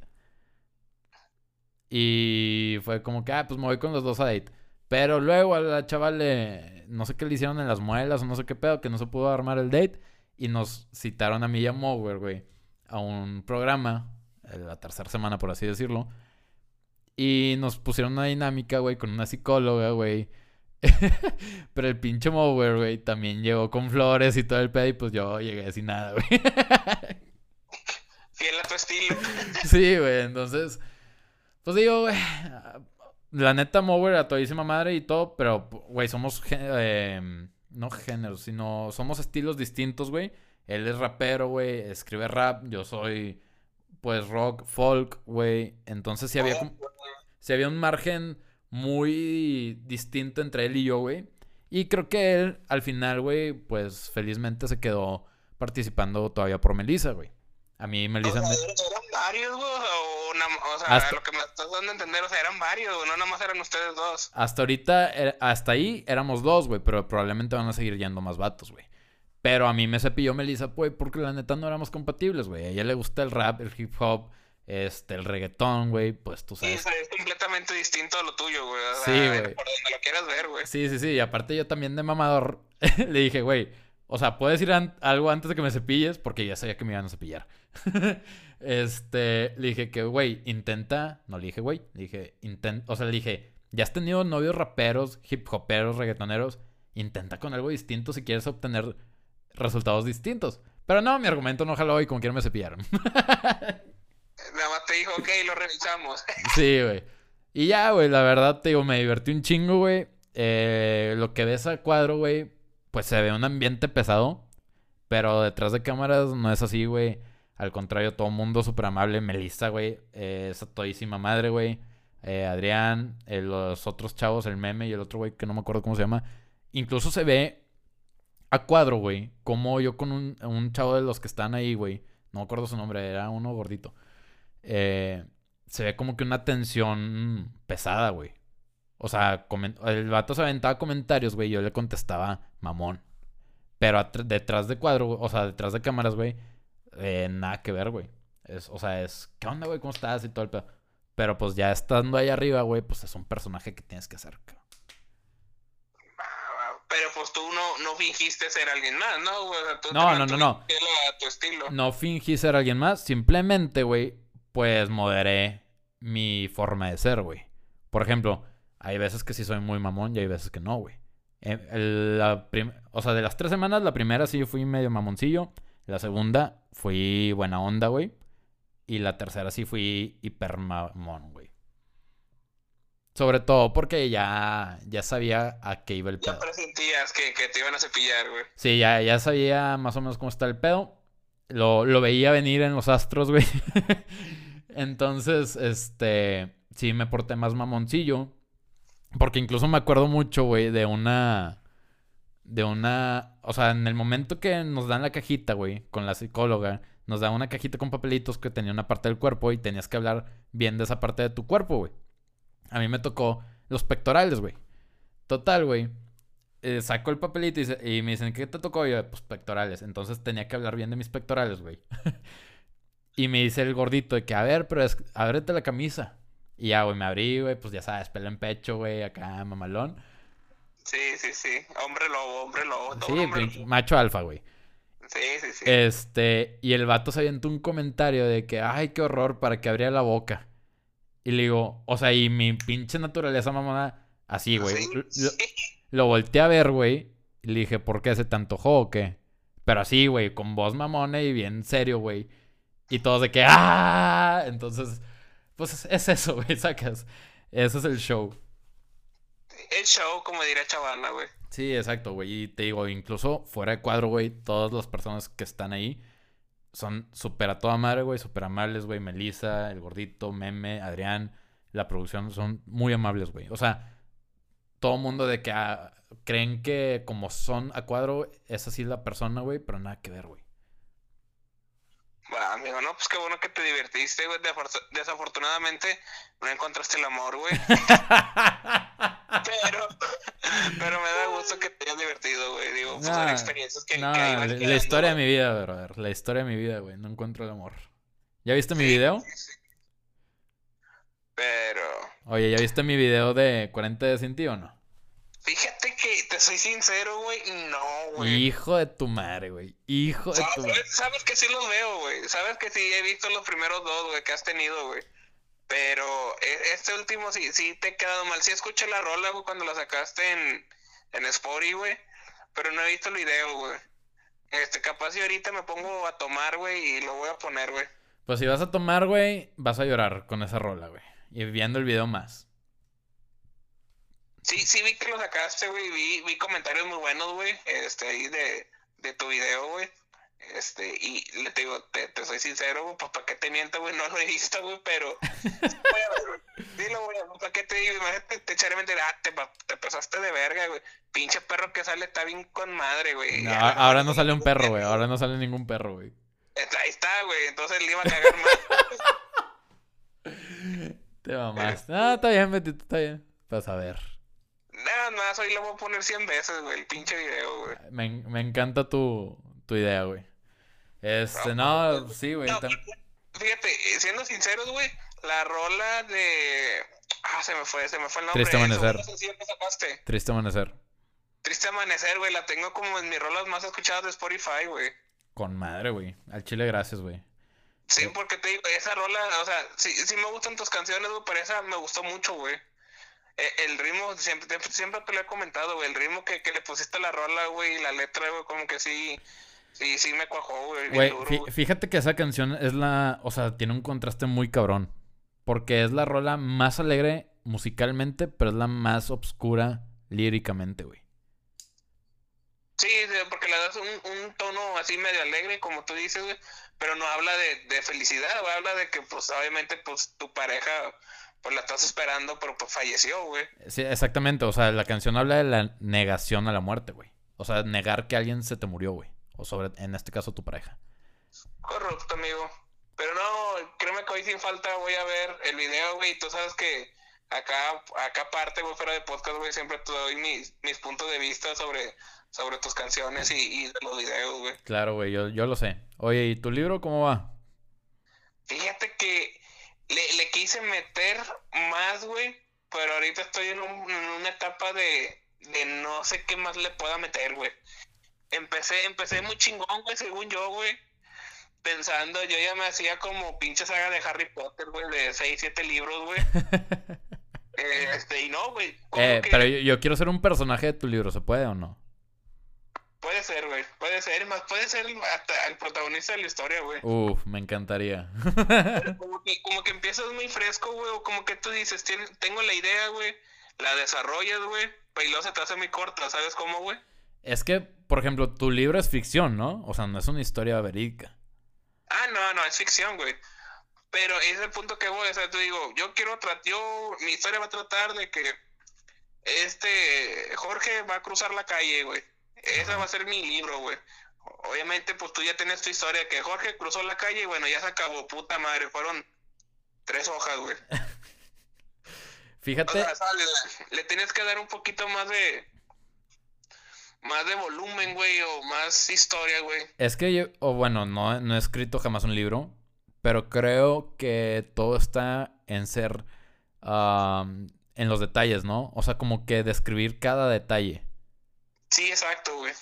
Y fue como que, ah, pues me voy con los dos a date. Pero luego a la chava le, no sé qué le hicieron en las muelas o no sé qué pedo, que no se pudo armar el date. Y nos citaron a mí y a Mower, güey, a un programa, eh, la tercera semana, por así decirlo. Y nos pusieron una dinámica, güey, con una psicóloga, güey. Pero el pinche Mower, güey, también llegó con flores y todo el pedo. Y pues yo llegué sin nada, güey. Fiel a tu estilo. sí, güey, entonces. Pues digo, güey. La neta, Mower a todísima madre y todo. Pero, güey, somos. eh, no géneros, sino somos estilos distintos, güey. Él es rapero, güey. Escribe rap. Yo soy, pues, rock, folk, güey. Entonces sí había, como- sí había un margen muy distinto entre él y yo, güey. Y creo que él, al final, güey, pues felizmente se quedó participando todavía por Melissa, güey. A mí Melissa O sea, me... eran varios, güey, o, na- o sea, Hasta- lo que me estás dando a entender, o sea, eran varios, güey, no nada más eran ustedes dos. Hasta ahorita, eh, hasta ahí éramos dos, güey, pero probablemente van a seguir yendo más vatos, güey. Pero a mí me cepilló Melissa, güey, porque la neta no éramos compatibles, güey. A ella le gusta el rap, el hip hop, este, el reggaetón, güey, pues tú Sí, sabes. sea, es completamente distinto a lo tuyo, güey. O Sí, güey. por donde lo quieras ver, güey. Sí, sí, sí. Y aparte yo también de mamador le dije, güey, o sea, puedes ir an- algo antes de que me cepilles porque ya sabía que me iban a cepillar. este, le dije que, güey, intenta, no le dije, güey, le dije, intenta, o sea, le dije, ya has tenido novios raperos, hip hoperos, reggaetoneros, intenta con algo distinto si quieres obtener resultados distintos. Pero no, mi argumento no jaló y como quiera me cepillaron. Nada más te dijo, ok, lo revisamos. Sí, güey. Y ya, güey, la verdad, te digo, me divertí un chingo, güey. Eh, lo que ves a cuadro, güey, pues se ve un ambiente pesado. Pero detrás de cámaras no es así, güey. Al contrario, todo mundo súper amable. Melissa, güey, eh, esa todísima madre, güey. Eh, Adrián, eh, los otros chavos, el meme y el otro güey que no me acuerdo cómo se llama. Incluso se ve a cuadro, güey. Como yo con un, un chavo de los que están ahí, güey. No me acuerdo su nombre, era uno gordito. Eh, se ve como que una tensión pesada, güey. O sea, el vato se aventaba comentarios, güey. y Yo le contestaba mamón. Pero detrás de cuadro, o sea, detrás de cámaras, güey, eh, nada que ver, güey. Es, o sea, es, ¿qué onda, güey? ¿Cómo estás? Y todo el pedo. Pero pues ya estando ahí arriba, güey, pues es un personaje que tienes que hacer, cabrón. Pero pues tú no, no fingiste ser alguien más, ¿no? güey? O sea, tú No, no, no, no. mantuviste fiel a tu estilo. No fingí ser alguien más, simplemente, güey, pues moderé mi forma de ser, güey. Por ejemplo, hay veces que sí soy muy mamón y hay veces que no, güey. Eh, o sea, de las tres semanas, la primera sí fui medio mamoncillo. La segunda fui buena onda, güey. Y la tercera sí fui hiper mamón. Sobre todo porque ya, ya sabía a qué iba el Ya pedo. presentías que, que te iban a cepillar, güey. Sí, ya, ya sabía más o menos cómo está el pedo. lo, lo veía venir en los astros, güey. Entonces, este, sí me porté más mamoncillo. Porque incluso me acuerdo mucho, güey, de una... De una... O sea, en el momento que nos dan la cajita, güey, con la psicóloga, nos da una cajita con papelitos que tenía una parte del cuerpo y tenías que hablar bien de esa parte de tu cuerpo, güey. A mí me tocó los pectorales, güey. Total, güey. Eh, saco el papelito y, me dicen, ¿qué te tocó? Y yo, pues pectorales. Entonces tenía que hablar bien de mis pectorales, güey. y me dice el gordito de que, a ver, pero es, ábrete la camisa. Y ya, güey, me abrí, güey, pues ya sabes, pelo en pecho, güey, acá, mamalón. Sí, sí, sí. Hombre lobo, hombre lobo. sí, macho alfa, güey. Sí, sí, sí. Este, y el vato se avientó un comentario de que, ay, qué horror, para que abría la boca. Y le digo, o sea, y mi pinche naturaleza mamona, así, güey. Lo, volteé a ver, güey. Y le dije, ¿por qué se te antojó o qué? Pero así, güey, con voz mamona y bien serio, güey. Y todos de que, ¡ah! Entonces, pues es eso, güey, sacas. Ese es el show. El show, como diría Chavala, güey. Sí, exacto, güey. Y te digo, incluso fuera de cuadro, güey, todas las personas que están ahí son súper a toda madre, güey, súper amables, güey. Melissa, el gordito, Meme, Adrián, la producción son muy amables, güey. O sea, todo mundo de que ah, creen que como son a cuadro, es así la persona, güey, pero nada que ver, güey. Bueno, amigo, no, pues qué bueno que te divertiste, güey. Desafortunadamente no encontraste el amor, güey. pero, pero me da gusto que te hayas divertido, güey. Digo, pues son experiencias que, no, la, la historia de mi vida, brother. La historia de mi vida, güey. No encuentro el amor. ¿Ya viste mi video? Sí, Pero. Oye, ¿ya viste mi video de 40 de sin ti o no? Fíjate que te soy sincero, güey, no, güey. Hijo de tu madre, güey. Hijo de tu madre. Sabes que sí los veo, güey. Sabes que sí he visto los primeros dos, güey, que has tenido, güey. Pero e, este último sí, sí te he quedado mal. Sí escuché la rola, güey, cuando la sacaste en, en Spotify, güey. Pero no he visto el video, güey. Este, capaz y ahorita me pongo a tomar, güey, y lo voy a poner, güey. Pues si vas a tomar, güey, vas a llorar con esa rola, güey. Y viendo el video más. Sí, sí vi que lo sacaste, güey. Vi, vi comentarios muy buenos, güey. Este, ahí de, de tu video, güey. Este, y le digo, te, te soy sincero, güey, pues para qué te miento, güey, no lo he visto, güey, pero voy a ver, Dilo, güey, para qué te digo, imagínate, te echaré mentir, ah, te, te pasaste de verga, güey. Pinche perro que sale está bien con madre, güey. No, ahora no sale un perro, güey, ahora no sale ningún perro, güey. Ahí está, güey, entonces le iba a cagar más. te mamás. Ah, está bien, Betito, está bien. Vas a ver. Nada más, hoy lo voy a poner 100 veces, güey, el pinche video, güey. Me, me encanta tu, tu idea, güey. Este, no, sí, güey. fíjate, eh, siendo sinceros, güey, la rola de... Ah, se me fue, se me fue el nombre. Triste Amanecer. Triste Amanecer. Triste Amanecer, güey, la tengo como en mis rolas más escuchadas de Spotify, güey. Con madre, güey. Al chile, gracias, güey. Sí, porque te digo, esa rola, o sea, sí, sí me gustan tus canciones, güey, pero esa me gustó mucho, güey. Eh, el ritmo, siempre, siempre te lo he comentado, güey, el ritmo que, que le pusiste a la rola, güey, y la letra, güey, como que sí, sí, sí me cuajó, güey. Güey, fíjate que esa canción es la, o sea, tiene un contraste muy cabrón, porque es la rola más alegre musicalmente, pero es la más obscura líricamente, güey. Sí, porque le das un, un tono así medio alegre, como tú dices, güey, pero no habla de, de felicidad, güey, habla de que, pues, obviamente, pues, tu pareja pues la estás esperando, pero pues falleció, güey. Sí, exactamente. O sea, la canción habla de la negación a la muerte, güey. O sea, negar que alguien se te murió, güey. O sobre, en este caso, tu pareja. Correcto, amigo. Pero no, créeme que hoy sin falta voy a ver el video, güey. Tú sabes que acá, acá aparte, güey, fuera de podcast, güey, siempre te doy mis, mis puntos de vista sobre, sobre tus canciones y, y los videos, güey. Claro, güey, yo, yo lo sé. Oye, ¿y tu libro cómo va? Fíjate que le, le quise meter más, güey, pero ahorita estoy en, una etapa de, de no sé qué más le pueda meter, güey. Empecé, empecé muy chingón, güey, según yo, güey. Pensando, yo ya me hacía como pinche saga de Harry Potter, güey, de 6, 7 libros, güey. este, y no, güey. Eh, pero yo, yo, quiero ser un personaje de tu libro, ¿se puede o no? Puede ser, güey. Puede ser, más puede ser hasta el protagonista de la historia, güey. Uf, me encantaría. que, como que empiezas muy fresco, güey, o como que tú dices, tengo la idea, güey, la desarrollas, güey, y luego se te hace muy corta, ¿sabes cómo, güey? Es que, por ejemplo, tu libro es ficción, ¿no? O sea, no es una historia verídica. no, no, es ficción, güey. Pero es el punto que voy, o sea, te digo, yo quiero tratar, yo, mi historia va a tratar de que este Jorge va a cruzar la calle, güey. Ese va a ser mi libro, güey. Obviamente, pues tú ya tienes tu historia que Jorge cruzó la calle y bueno, ya se acabó, puta madre, fueron tres hojas, güey. Fíjate. le, tienes que dar un poquito más de. Más de volumen, güey, o más historia, güey. Es que yo, o bueno, no, no he escrito jamás un libro, pero creo que todo está en ser. en los detalles, ¿no? O sea, como que describir cada detalle. Sí, exacto, güey.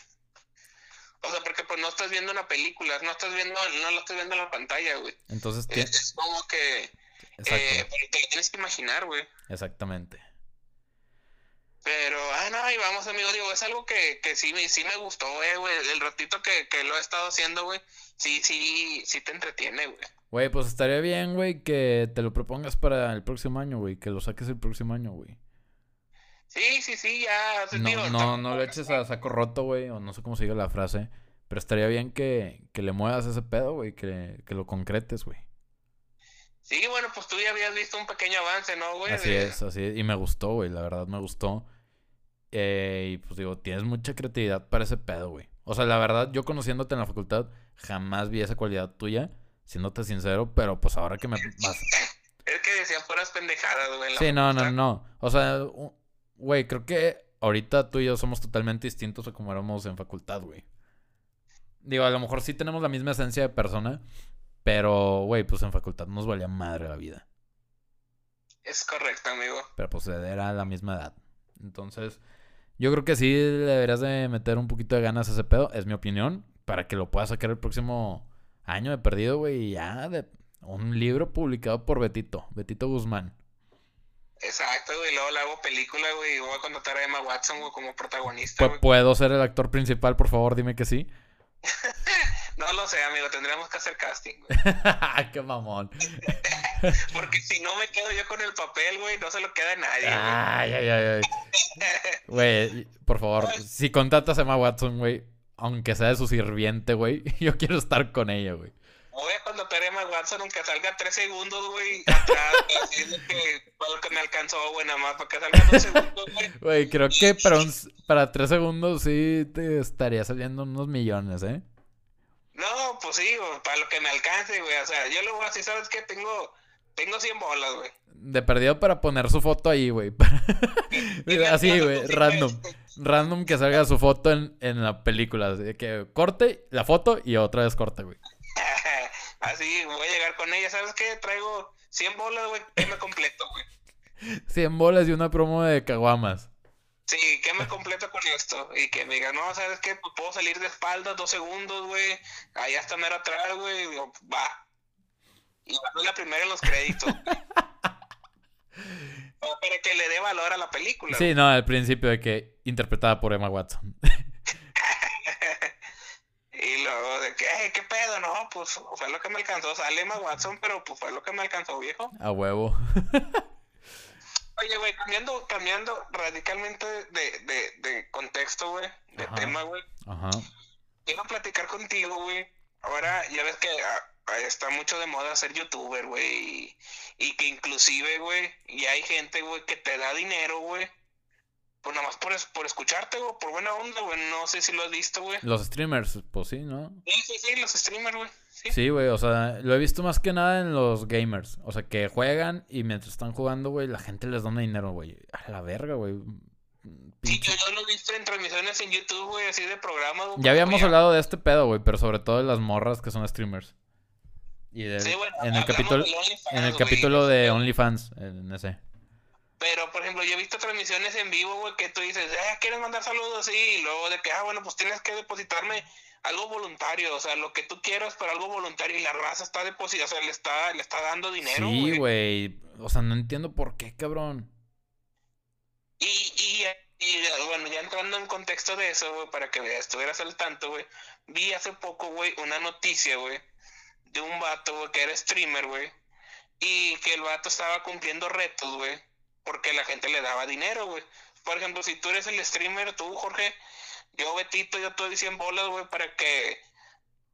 O sea, porque pues no estás viendo una película, no estás viendo, no lo estás viendo en la pantalla, güey. Entonces, es, como que eh, te lo tienes que imaginar, güey. Exactamente. Pero, ah, no, y vamos, amigo, digo, es algo que, que sí, sí me gustó, eh, güey. El ratito que, que lo he estado haciendo, güey, sí, sí, sí te entretiene, güey. Güey, pues estaría bien, güey, que te lo propongas para el próximo año, güey. Que lo saques el próximo año, güey. Sí, sí, sí, ya. No, no, no lo eches a saco roto, güey, o no sé cómo sigue la frase. Pero estaría bien que, que le muevas ese pedo, güey, que, que lo concretes, güey. Sí, bueno, pues tú ya habías visto un pequeño avance, ¿no, güey? Así es, así es. Y me gustó, güey, la verdad me gustó. Eh, y pues digo, tienes mucha creatividad para ese pedo, güey. O sea, la verdad, yo conociéndote en la facultad, jamás vi esa cualidad tuya, siéndote sincero, pero pues ahora que me vas... Es que decían fueras pendejadas, güey. Sí, no, no, no. O sea, güey, creo que ahorita tú y yo somos totalmente distintos a como éramos en facultad, güey. Digo, a lo mejor sí tenemos la misma esencia de persona, pero, güey, pues en facultad nos valía madre la vida. Es correcto, amigo. Pero pues era la misma edad. Entonces, yo creo que sí deberías de meter un poquito de ganas a ese pedo, es mi opinión, para que lo puedas sacar el próximo año de perdido, güey, y ya de un libro publicado por Betito, Betito Guzmán. Exacto, güey, luego le hago película, güey, y voy a contratar a Emma Watson, como protagonista. ¿Puedo ser el actor principal, por favor? Dime que sí. no lo sé, amigo, tendríamos que hacer casting, güey. Qué mamón. Porque si no me quedo yo con el papel, güey, no se lo queda a nadie. Ay, ay, ay, ay. Güey, por favor, si contratas a Emma Watson, güey, aunque sea de su sirviente, güey, yo quiero estar con ella, güey. Voy a contratar a Emma Watson aunque salga tres segundos, güey, atrás, así que lo que me alcanzó, güey, nada más, para que salga dos segundos, güey. Güey, creo que para, un, para tres segundos sí te estaría saliendo unos millones, ¿eh? No, pues sí, para lo que me alcance, güey. O sea, yo lo voy a decir, ¿sabes qué? Tengo, tengo 100 bolas, güey. De perdido para poner su foto ahí, güey. Así, güey, random. Random que salga su foto en, en la película. Así que corte la foto y otra vez corte, güey. Así, voy a llegar con ella. ¿Sabes qué? Traigo 100 bolas, güey. Que me completo, güey. 100 bolas y una promo de caguamas. Sí, que me completo con esto. Y que me diga, no, ¿sabes qué? Pues puedo salir de espaldas dos segundos, güey. Allá está mero atrás, güey. va. Y va la primera en los créditos. para que le dé valor a la película. Sí, no, al principio de que interpretada por Emma Watson. y luego de que, ¿qué pedo? No, pues fue lo que me alcanzó. Sale Emma Watson, pero pues fue lo que me alcanzó, viejo. A huevo. Oye, güey, cambiando, cambiando radicalmente de, de, de contexto, güey, de tema, güey. Ajá. Quiero platicar contigo, güey. Ahora ya ves que ah, ah, está mucho de moda ser youtuber, güey. Y, que inclusive, güey, ya hay gente, güey, que te da dinero, güey. Pues nada más por, por escucharte, güey, por buena onda, güey. No sé si lo has visto, güey. Los streamers, pues sí, ¿no? Sí, sí, sí, los streamers, güey. Sí, güey, o sea, lo he visto más que nada en los gamers. O sea, que juegan y mientras están jugando, güey, la gente les dona dinero, güey. A la verga, güey. Sí, yo, lo he visto en transmisiones en YouTube, güey, así de programa, Ya habíamos hablado de este pedo, güey, pero sobre todo de las morras que son streamers. Y sí, bueno, en el capítulo en el capítulo de OnlyFans, en ese. Pero, por ejemplo, yo he visto transmisiones en vivo, güey, que tú dices, eh, ¿quieres mandar saludos? Sí, y luego de que, ah, bueno, pues tienes que depositarme algo voluntario, o sea, lo que tú quieras, pero algo voluntario y la raza está depositando, o sea, le está, le está dando dinero. Sí, güey, o sea, no entiendo por qué, cabrón. Y, y, y bueno, ya entrando en contexto de eso, güey, para que estuvieras al tanto, güey, vi hace poco, güey, una noticia, güey, de un vato, güey, que era streamer, güey, y que el vato estaba cumpliendo retos, güey, porque la gente le daba dinero, güey. Por ejemplo, si tú eres el streamer, tú, Jorge, yo, Betito, yo estoy 100 bolas, güey, para que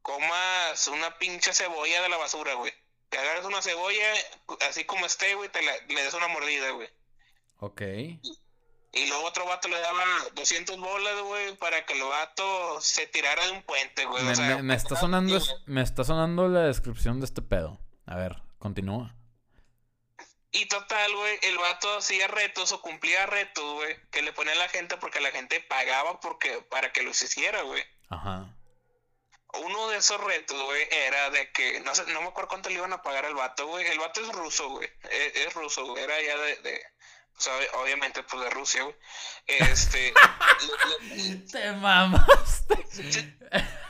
comas una pinche cebolla de la basura, güey. Que agarres una cebolla, así como esté, güey, te la, le des una mordida, güey. Ok. Y luego otro vato le daba 200 bolas, güey, para que el vato se tirara de un puente, güey. Me, o sea, me- me está sonando, me está sonando la descripción de este pedo. A ver, continúa. Y total, güey, el vato hacía retos o cumplía retos, güey, que le ponía a la gente porque la gente pagaba porque, para que los hiciera, güey. Ajá. Uno de esos retos, güey, era de que, no sé, no me acuerdo cuánto le iban a pagar al vato, güey. El vato es ruso, güey. Es, es ruso, güey. Era ya de, de o sea, obviamente, pues de Rusia, güey. Este, le- le- Te mamaste.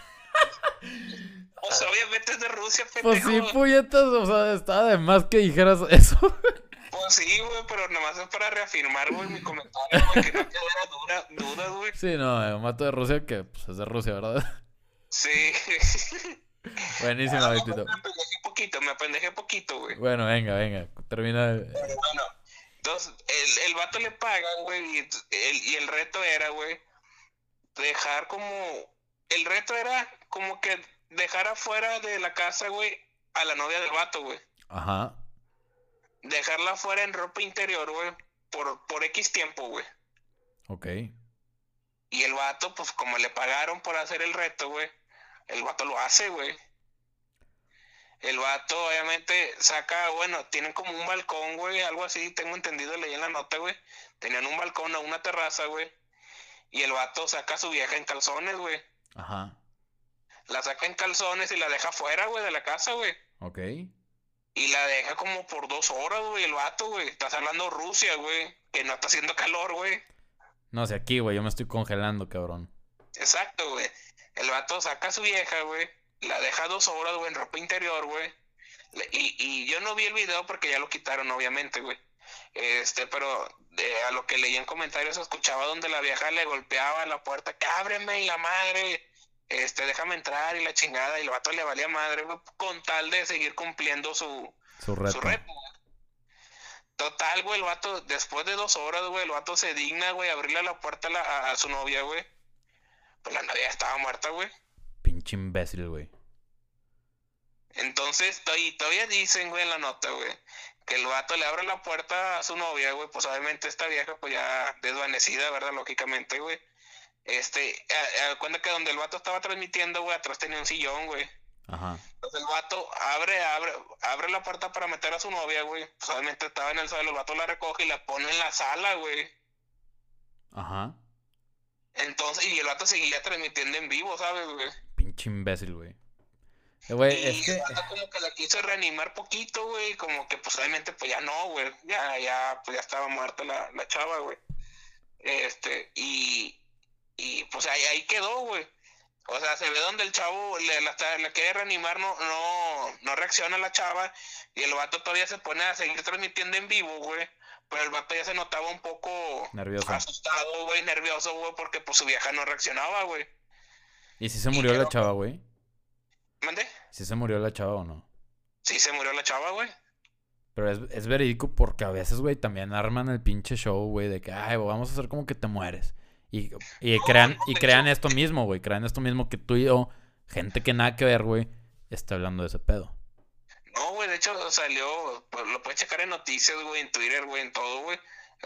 o sea, obviamente es de Rusia, Pues pendejo. sí, puñetas, o sea, estaba de más que dijeras eso. Pues sí, güey, pero nomás es para reafirmar, güey, mi comentario, güey, que no quedara duda, güey. Sí, no, un mato de Rusia que pues, es de Rusia, ¿verdad? Sí. Buenísimo, Ah, Vitito. me apendejé poquito, me apendejé poquito, güey. Bueno, venga, venga, termina. el- Pero bueno, entonces, el, el vato le paga, güey, y el, y el reto era, güey, dejar como... El reto era como que dejar afuera de la casa, güey, a la novia del vato, güey. Ajá. Dejarla afuera en ropa interior, güey, por, por X tiempo, güey. Ok. Y el vato, pues como le pagaron por hacer el reto, güey, el vato lo hace, güey. El vato obviamente saca, bueno, tienen como un balcón, güey, algo así, tengo entendido, leí en la nota, güey. Tenían un balcón o una terraza, güey. Y el vato saca a su vieja en calzones, güey. Ajá. La saca en calzones y la deja fuera, güey, de la casa, güey. Ok. Y la deja como por dos horas, güey, el vato, güey. Estás hablando Rusia, güey, que no está haciendo calor, güey. No sé, aquí, güey, yo me estoy congelando, cabrón. Exacto, güey. El vato saca a su vieja, güey. La deja dos horas, güey, en ropa interior, güey. Y, y yo no vi el video porque ya lo quitaron, obviamente, güey. Este, pero de, a lo que leí en comentarios escuchaba donde la vieja le golpeaba la puerta, que ábreme y la madre, este, déjame entrar y la chingada, y el vato le valía madre, güey, con tal de seguir cumpliendo su, Su reto. su reto, güey. Total, güey, el vato, después de dos horas, güey, el vato se digna, güey, abrirle la puerta a, la- a- a su novia, güey. Pues la novia estaba muerta, güey. Pinche imbécil, güey. Entonces, todavía dicen, güey, en la nota, güey, que el vato le abre la puerta a su novia, güey, pues obviamente esta vieja, pues ya desvanecida, ¿verdad? Lógicamente, güey. Este, a, a cuenta que donde el vato estaba transmitiendo, güey, atrás tenía un sillón, güey. Ajá. Entonces el vato abre, abre, abre la puerta para meter a su novia, güey. Pues obviamente estaba en el suelo, el vato la recoge y la pone en la sala, güey. Ajá. Entonces, y el vato seguía transmitiendo en vivo, ¿sabes, güey? Pinche imbécil, güey. Eh, Güey, Y es que. el vato como que la quiso reanimar poquito, güey, como que pues obviamente pues ya no, güey, ya, ya, pues ya estaba muerta la, la chava, güey. Este, y, y pues ahí, ahí quedó, güey. O sea, se ve donde el chavo le, la, quiere reanimar, no, no, no reacciona la chava, y el vato todavía se pone a seguir transmitiendo en vivo, güey. Pero el vato ya se notaba un poco Nervioso. asustado, güey, nervioso, güey, porque pues su vieja no reaccionaba, güey. ¿Y si se murió la quedó- chava, güey? ¿Mande? ¿Si se murió la chava o no? Sí, se murió la chava, güey. Pero es, es verídico porque a veces, güey, también arman el pinche show, güey, de que, ay, vamos a hacer como que te mueres. Y, y crean, y crean esto mismo, güey. Crean esto mismo que tú y yo, gente que nada que ver, güey, está hablando de ese pedo. No, güey, de hecho salió, pues, lo puedes checar en noticias, güey, en Twitter, güey, en todo, güey.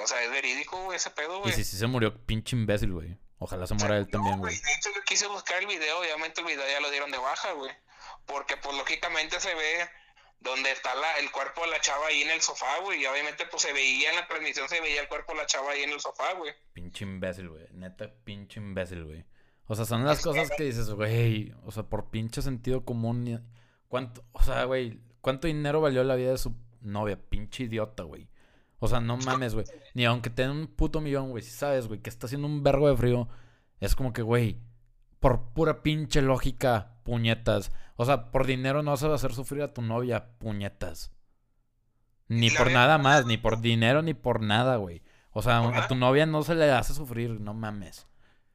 O sea, es verídico, güey, ese pedo, Y güey. si sí se murió, pinche imbécil, güey. Ojalá se muera él No, también, güey. De hecho, yo quise buscar el video, obviamente el video ya lo dieron de baja, güey. Porque, pues, lógicamente se ve donde está la, el cuerpo de la chava ahí en el sofá, güey. Y obviamente, pues, se veía en la transmisión, se veía el cuerpo de la chava ahí en el sofá, güey. Pinche imbécil, güey. Neta, pinche imbécil, güey. O sea, son las cosas que dices, güey. O sea, por pinche sentido común. ¿Cuánto? O sea, güey. ¿Cuánto dinero valió la vida de su novia? Pinche idiota, güey. O sea, no mames, güey. Ni aunque tenga un puto millón, güey. Si sabes, güey, que está haciendo un vergo de frío. Es como que, güey. Por pura pinche lógica, puñetas. O sea, por dinero no vas a hacer sufrir a tu novia, puñetas. Ni por nada más, ni por dinero, ni por nada, güey. O sea, a tu novia no se le hace sufrir, no mames.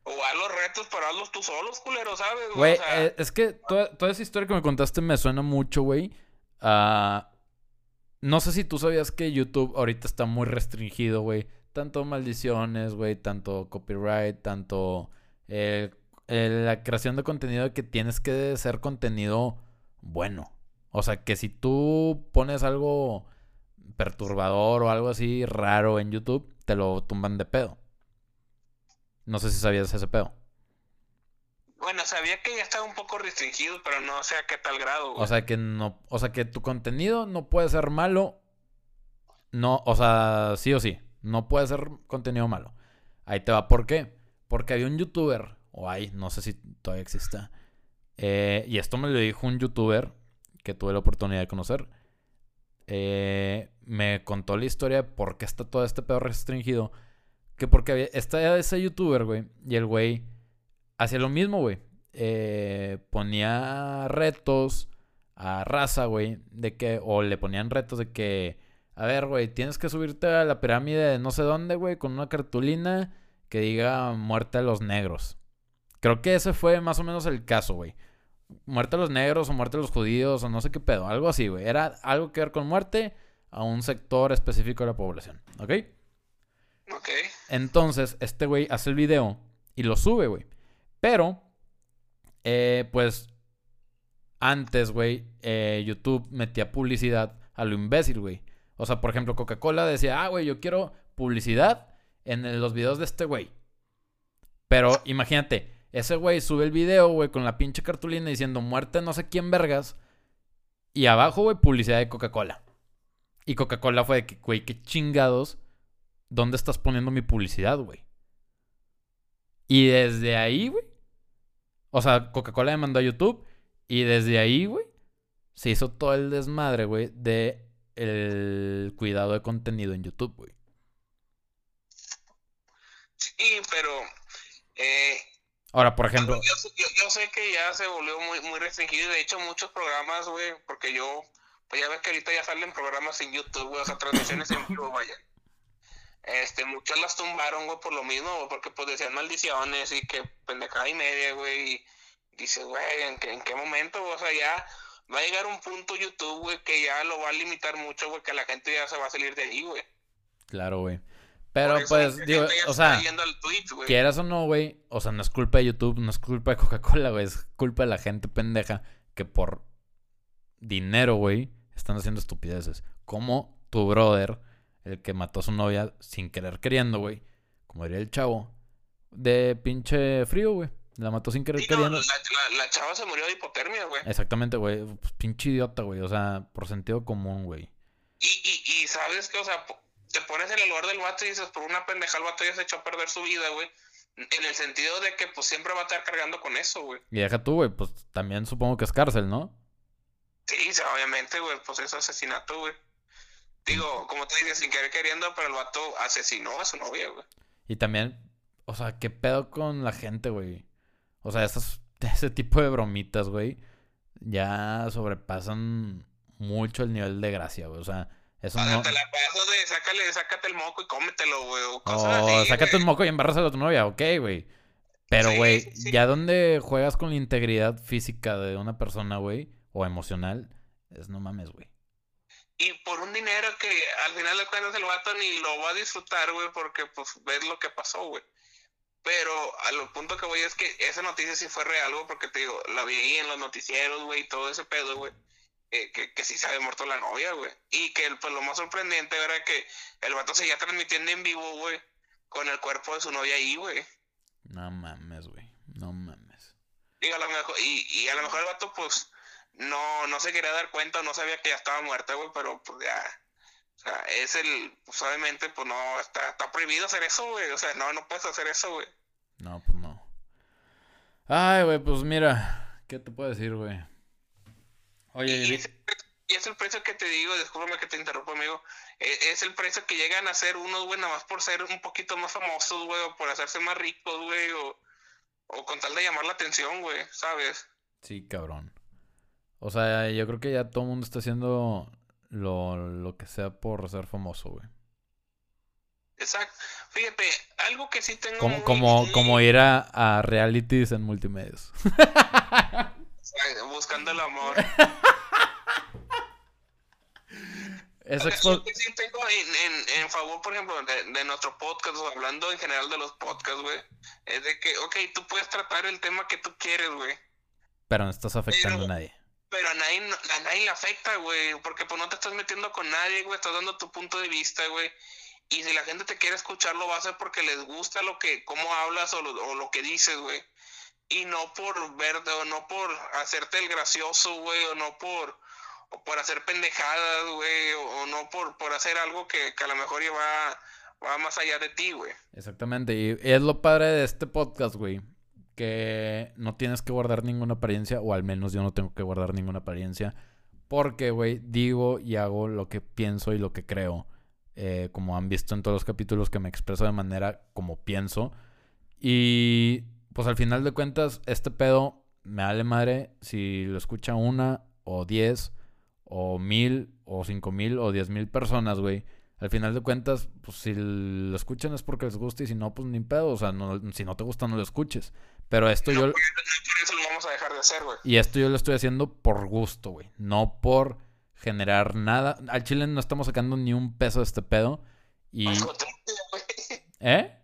O haz los retos, pero hazlos tú solos, culero, ¿sabes? Güey, O sea, eh, es que toda, toda esa historia que me contaste me suena mucho, güey. a- no sé si tú sabías que YouTube ahorita está muy restringido, güey. Tanto maldiciones, güey, tanto copyright, tanto... eh, eh, la creación de contenido que tienes que ser contenido bueno. O sea, que si tú pones algo perturbador o algo así raro en YouTube, te lo tumban de pedo. No sé si sabías ese pedo. Bueno, sabía que ya estaba un poco restringido, pero no sé a qué tal grado. O sea que no, o sea que tu contenido no puede ser malo. No, o sea, sí o sí, no puede ser contenido malo. Ahí te va, ¿por qué? Porque había un youtuber, o hay, no sé si todavía exista. Eh, y esto me lo dijo un youtuber que tuve la oportunidad de conocer. Eh, me contó la historia de por qué está todo este pedo restringido. Que porque había, está ese youtuber, güey. Y el güey hacía lo mismo, güey. Eh, ponía retos a raza, güey. De que, o le ponían retos de que, a ver, güey, tienes que subirte a la pirámide de no sé dónde, güey, con una cartulina que diga muerte a los negros. Creo que ese fue más o menos el caso, güey. Muerte a los negros o muerte a los judíos o no sé qué pedo. Algo así, güey. Era algo que ver con muerte a un sector específico de la población. ¿Ok? Ok. Entonces, este güey hace el video y lo sube, güey. Pero, eh, pues, antes, güey, eh, YouTube metía publicidad a lo imbécil, güey. O sea, por ejemplo, Coca-Cola decía, ah, güey, yo quiero publicidad en los videos de este güey. Pero imagínate, ese güey sube el video, güey, con la pinche cartulina diciendo muerte no sé quién vergas. Y abajo, güey, publicidad de Coca-Cola. Y Coca-Cola fue de que, güey, qué chingados. ¿Dónde estás poniendo mi publicidad, güey? Y desde ahí, güey. O sea, Coca-Cola demandó a YouTube. Y desde ahí, güey, se hizo todo el desmadre, güey, de el cuidado de contenido en YouTube, güey. Sí, pero eh, Ahora, por ejemplo. Yo, sé que ya se volvió muy, muy restringido. De hecho, muchos programas, güey, porque yo. Pues ya ves que ahorita ya salen programas en YouTube, güey, o sea, transmisiones en vivo, vaya. Este, muchas las tumbaron, güey, por lo mismo, porque pues decían maldiciones y que pendejada y media, güey. Y dices, güey, ¿en ¿en qué momento? O sea, ya va a llegar un punto YouTube, güey, que ya lo va a limitar mucho, güey, que la gente ya se va a salir de ahí, güey. Claro, güey. Pero pues, digo, o sea, quieras o no, güey, o sea, no es culpa de YouTube, no es culpa de Coca-Cola, güey, es culpa de la gente pendeja que por dinero, güey, están haciendo estupideces. Como tu brother, el que mató a su novia sin querer queriendo, güey, como diría el chavo, de pinche frío, güey. La mató sin querer queriendo. La, chava se murió de hipotermia, güey. Exactamente, güey. Pues, pinche idiota, güey. O sea, por sentido común, güey. Y, y, y sabes que, o sea, te pones en el lugar del vato y dices, por una pendeja el vato ya se echó a perder su vida, güey. En el sentido de que pues siempre va a estar cargando con eso, güey. Y deja tú, güey, pues también supongo que es cárcel, ¿no? Sí, obviamente, güey, pues es asesinato, güey. Digo, como te dices, sin querer queriendo, pero el vato asesinó a su novia, güey. Y también, o sea, ¿qué pedo con la gente, güey? O sea, esas, ese tipo de bromitas, güey, ya sobrepasan mucho el nivel de gracia, güey. O sea, eso no... Te la paso de sácale, sácate el moco y cómetelo, güey. O oh, sácate el moco y embárraselo a tu novia, ok, güey. Pero, güey, ya donde juegas con la integridad física de una persona, güey, o emocional, es no mames, güey. Y por un dinero que al final de cuentas el vato ni lo va a disfrutar, güey, porque pues ves lo que pasó, güey. Pero a lo punto que voy es que esa noticia sí fue real, güey, porque te digo, la vi en los noticieros, güey, y todo ese pedo, güey. Eh, que, que sí se había muerto la novia, güey. Y que pues, lo más sorprendente era que el vato seguía transmitiendo en vivo, güey, con el cuerpo de su novia ahí, güey. No mames, güey. No mames. Y a lo mejor, y, y a lo mejor el vato, pues, no, no se quería dar cuenta, no sabía que ya estaba muerta, güey, pero pues ya. O sea, es el, pues obviamente, pues no, está, está prohibido hacer eso, güey. O sea, no, no puedes hacer eso, güey. No, pues no. Ay, güey, pues mira, ¿qué te puedo decir, güey? Oye, y, es, el precio que te digo, discúlpame que te interrumpo, amigo. E, es, el precio que llegan a ser unos, güey, nada más por ser un poquito más famosos, güey, o por hacerse más ricos, güey, o, o con tal de llamar la atención, güey, ¿sabes? Sí, cabrón. O sea, yo creo que ya todo el mundo está haciendo lo, lo que sea por ser famoso, güey. Exacto. Fíjate, algo que sí tengo. Como, como, como ir a, a realities en multimedios. buscando el amor. Eso es que sí tengo en, en, favor, por ejemplo, de, nuestro podcast, hablando en general de los podcasts, güey. Es de que, ok, tú puedes tratar el tema que tú quieres, güey. Pero no estás afectando Pero- a nadie. Pero a nadie, a nadie le afecta, güey. Porque pues no te estás metiendo con nadie, güey. Estás dando tu punto de vista, güey. Y si la gente te quiere escuchar, lo va a hacer porque les gusta lo que, cómo hablas o lo, o lo que dices, güey. Y no por verte, o no por hacerte el gracioso, güey, o no por, o por hacer pendejadas, güey, o, no por, por hacer algo que, que a lo mejor ya va, va más allá de ti, güey. Exactamente. Y es lo padre de este podcast, güey. Que no tienes que guardar ninguna apariencia, o al menos yo no tengo que guardar ninguna apariencia. Porque, güey, digo y hago lo que pienso y lo que creo. Eh, como han visto en todos los capítulos que me expreso de manera como pienso. Y pues al final de cuentas, este pedo me vale madre si lo escucha una o diez o mil o cinco mil o diez mil personas, güey. Al final de cuentas, pues si lo escuchan es porque les gusta y si no, pues ni pedo. O sea, no- si no te gusta, no lo escuches. Pero esto yo... Por eso lo vamos a dejar de hacer, güey. Y esto yo lo estoy haciendo por gusto, güey. No por generar nada. Al chile no estamos sacando ni un peso de este pedo. Y... Al contrario, güey. ¿Eh?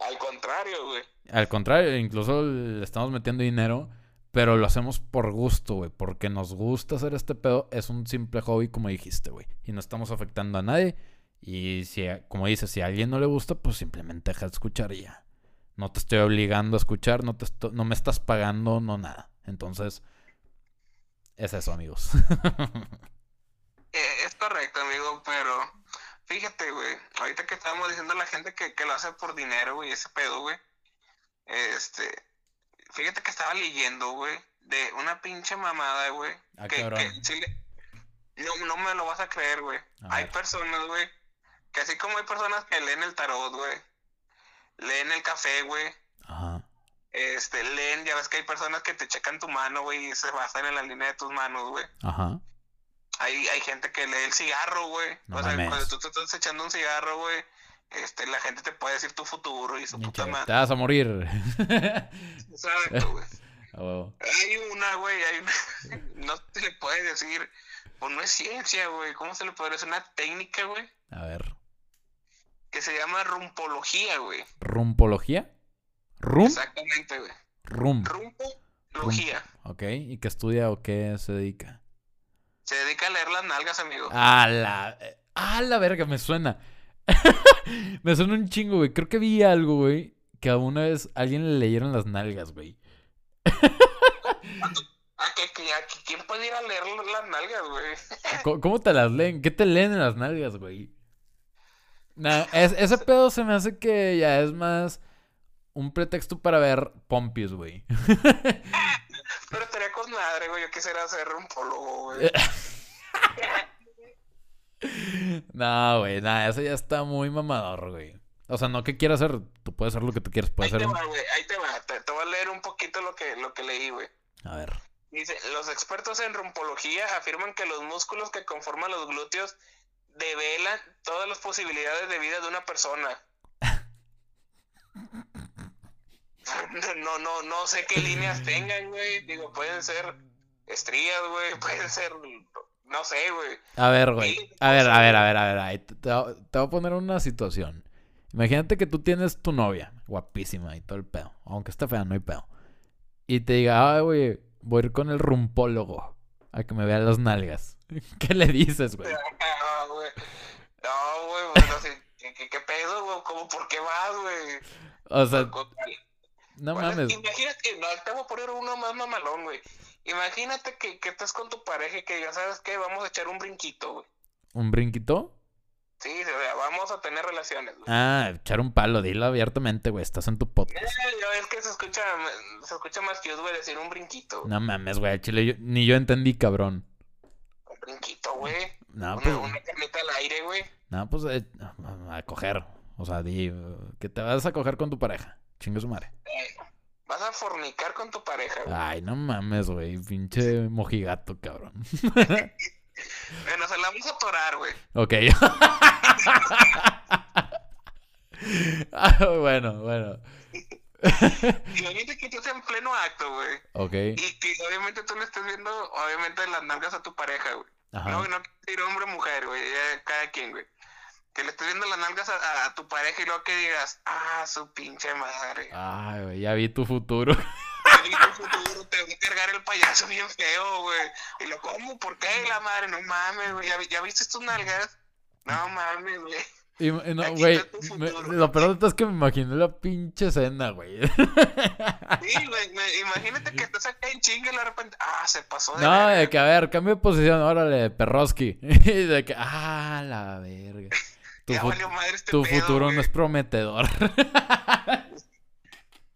Al contrario, güey. Al contrario, incluso le estamos metiendo dinero. Pero lo hacemos por gusto, güey. Porque nos gusta hacer este pedo. Es un simple hobby, como dijiste, güey. Y no estamos afectando a nadie. Y si, como dices, si a alguien no le gusta, pues simplemente deja de escuchar y ya. No te estoy obligando a escuchar, no, te no me estás pagando, no nada. Entonces, es eso, amigos. Eh, es correcto, amigo, pero fíjate, güey, ahorita que estábamos diciendo a la gente que, que lo hace por dinero, güey, ese pedo, güey, este, fíjate que estaba leyendo, güey, de una pinche mamada, güey, Ah, que, no, no me lo vas a creer, güey. A Hay ver. personas, güey, que así como hay personas que leen el tarot, güey, leen el café, güey, Ajá. este, leen, ya ves que hay personas que te checan tu mano, güey, y se basan en la línea de tus manos, güey. Ajá. Hay, hay gente que lee el cigarro, güey. No o sea, mames. cuando tú te estás echando un cigarro, güey, este, la gente te puede decir tu futuro y su puta te madre. vas a morir. Exacto, güey. Hay una, güey, hay una... No se le puede decir... Pues no es ciencia, güey. ¿Cómo se le puede decir? Una técnica, güey, A ver. que se llama rumpología, güey. ¿Rumpología? ¿Rum? Exactamente, güey. Rum. Rumpología. Ok. ¿Y qué estudia o qué se dedica? Se dedica a leer las nalgas, amigo. A la... A la verga, me suena. me suena un chingo, güey. Creo que vi algo, güey. Que a una vez a alguien le leyeron las nalgas, güey. ¿A que, que- a que- ¿Quién puede ir a leer las nalgas, güey? ¿Cómo, cómo te las leen? ¿Qué te leen en las nalgas, güey? Nah, es- ese pedo se me hace que ya es más un pretexto para ver pompis, güey. Pero estaría con madre, güey. Yo quisiera ser rumpólogo, güey. no, güey, nada, eso ya está muy mamador, güey. O sea, no que quieras hacer, tú puedes hacer lo que tú quieras, Ahí puedes te hacer un... va, güey, ahí te va. Te, te voy a leer un poquito lo que, lo que leí, güey. A ver. Dice, los expertos en rumpología afirman que los músculos que conforman los glúteos develan todas las posibilidades de vida de una persona. No, no, no sé qué líneas tengan, güey. Digo, pueden ser estrías, güey. Pueden ser, no sé, güey. A ver, güey. A ver, a ver, a ver, a ver. te, te voy- te voy a poner una situación. Imagínate que tú tienes tu novia, guapísima y todo el pedo. Aunque esté fea, no hay pedo. Y te diga, ay, güey, voy a ir con el rumpólogo a que me vea las nalgas. ¿Qué le dices, güey? Ah, güey. No, güey, bueno, sí, ¿qué, qué, qué pedo, güey? ¿Cómo, por qué vas, güey? O sea, no mames. Imagínate, no, te voy a poner uno más mamalón, güey. Imagínate que, que estás con tu pareja y que ya sabes que vamos a echar un brinquito, güey. ¿Un brinquito? Sí, o sea, vamos a tener relaciones, güey. Ah, echar un palo, dilo abiertamente, güey. Estás en tu podcast. Eh, ves que se escucha, se escucha más cute, güey, decir un brinquito. güey. No mames, güey. Chile, yo- ni yo entendí, cabrón. Un brinquito, güey. No, una, pues, una carnita al aire, güey. no, pues eh, a coger. O sea, di que te vas a coger con tu pareja. Chingue su madre. Vas a fornicar con tu pareja, güey. Ay, no mames, güey. Pinche mojigato, cabrón. Bueno, se la vamos a atorar, güey. Ok. Ah, bueno, bueno. Imagínate que tú estés en pleno acto, güey. Ok. Y que obviamente tú le estés viendo, obviamente, las nalgas a tu pareja, güey. Ajá. No, no quiero hombre o mujer, güey, cada quien, güey. Que le estés viendo las nalgas a, a tu pareja y luego que digas, ah, su pinche madre. Ay, güey, ya vi tu futuro. Y tu futuro te va a cargar el payaso bien feo, güey. Y lo, ¿cómo? ¿Por qué? La madre, no mames, güey. ¿Ya, vi- ¿Ya viste tus nalgas? No mames, güey. Y, no, güey, me- lo peor de todo es que me imaginé la pinche escena, güey. Sí, güey. me- Imagínate que estás acá en chinga y de repente, ah, se pasó de No, verga. de que, a ver, cambio de posición, órale, Perroski. Y de que, ah, la verga. Tu, Ya fu- valió madre este tu pedo, futuro no es prometedor.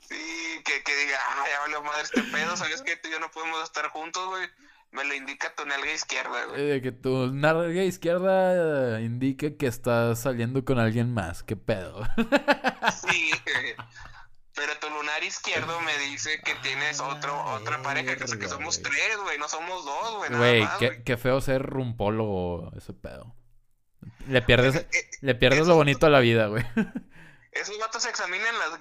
Sí, que, que diga, ah, ya valió madre este pedo, ¿sabes qué? Tú y yo no podemos estar juntos, güey. Me lo indica tu nalga izquierda, güey. De que tu nalga izquierda eh, indique que estás saliendo con alguien más. ¿Qué pedo? Sí, güey. Pero tu lunar izquierdo me dice que tienes otro, otra pareja, que, que somos tres, güey, no somos dos, güey, Güey, qué, güey. qué feo ser rumpólogo, ese pedo. Le pierdes, Eh, le pierdes lo bonito a la vida, güey. Esos vatos examinan las...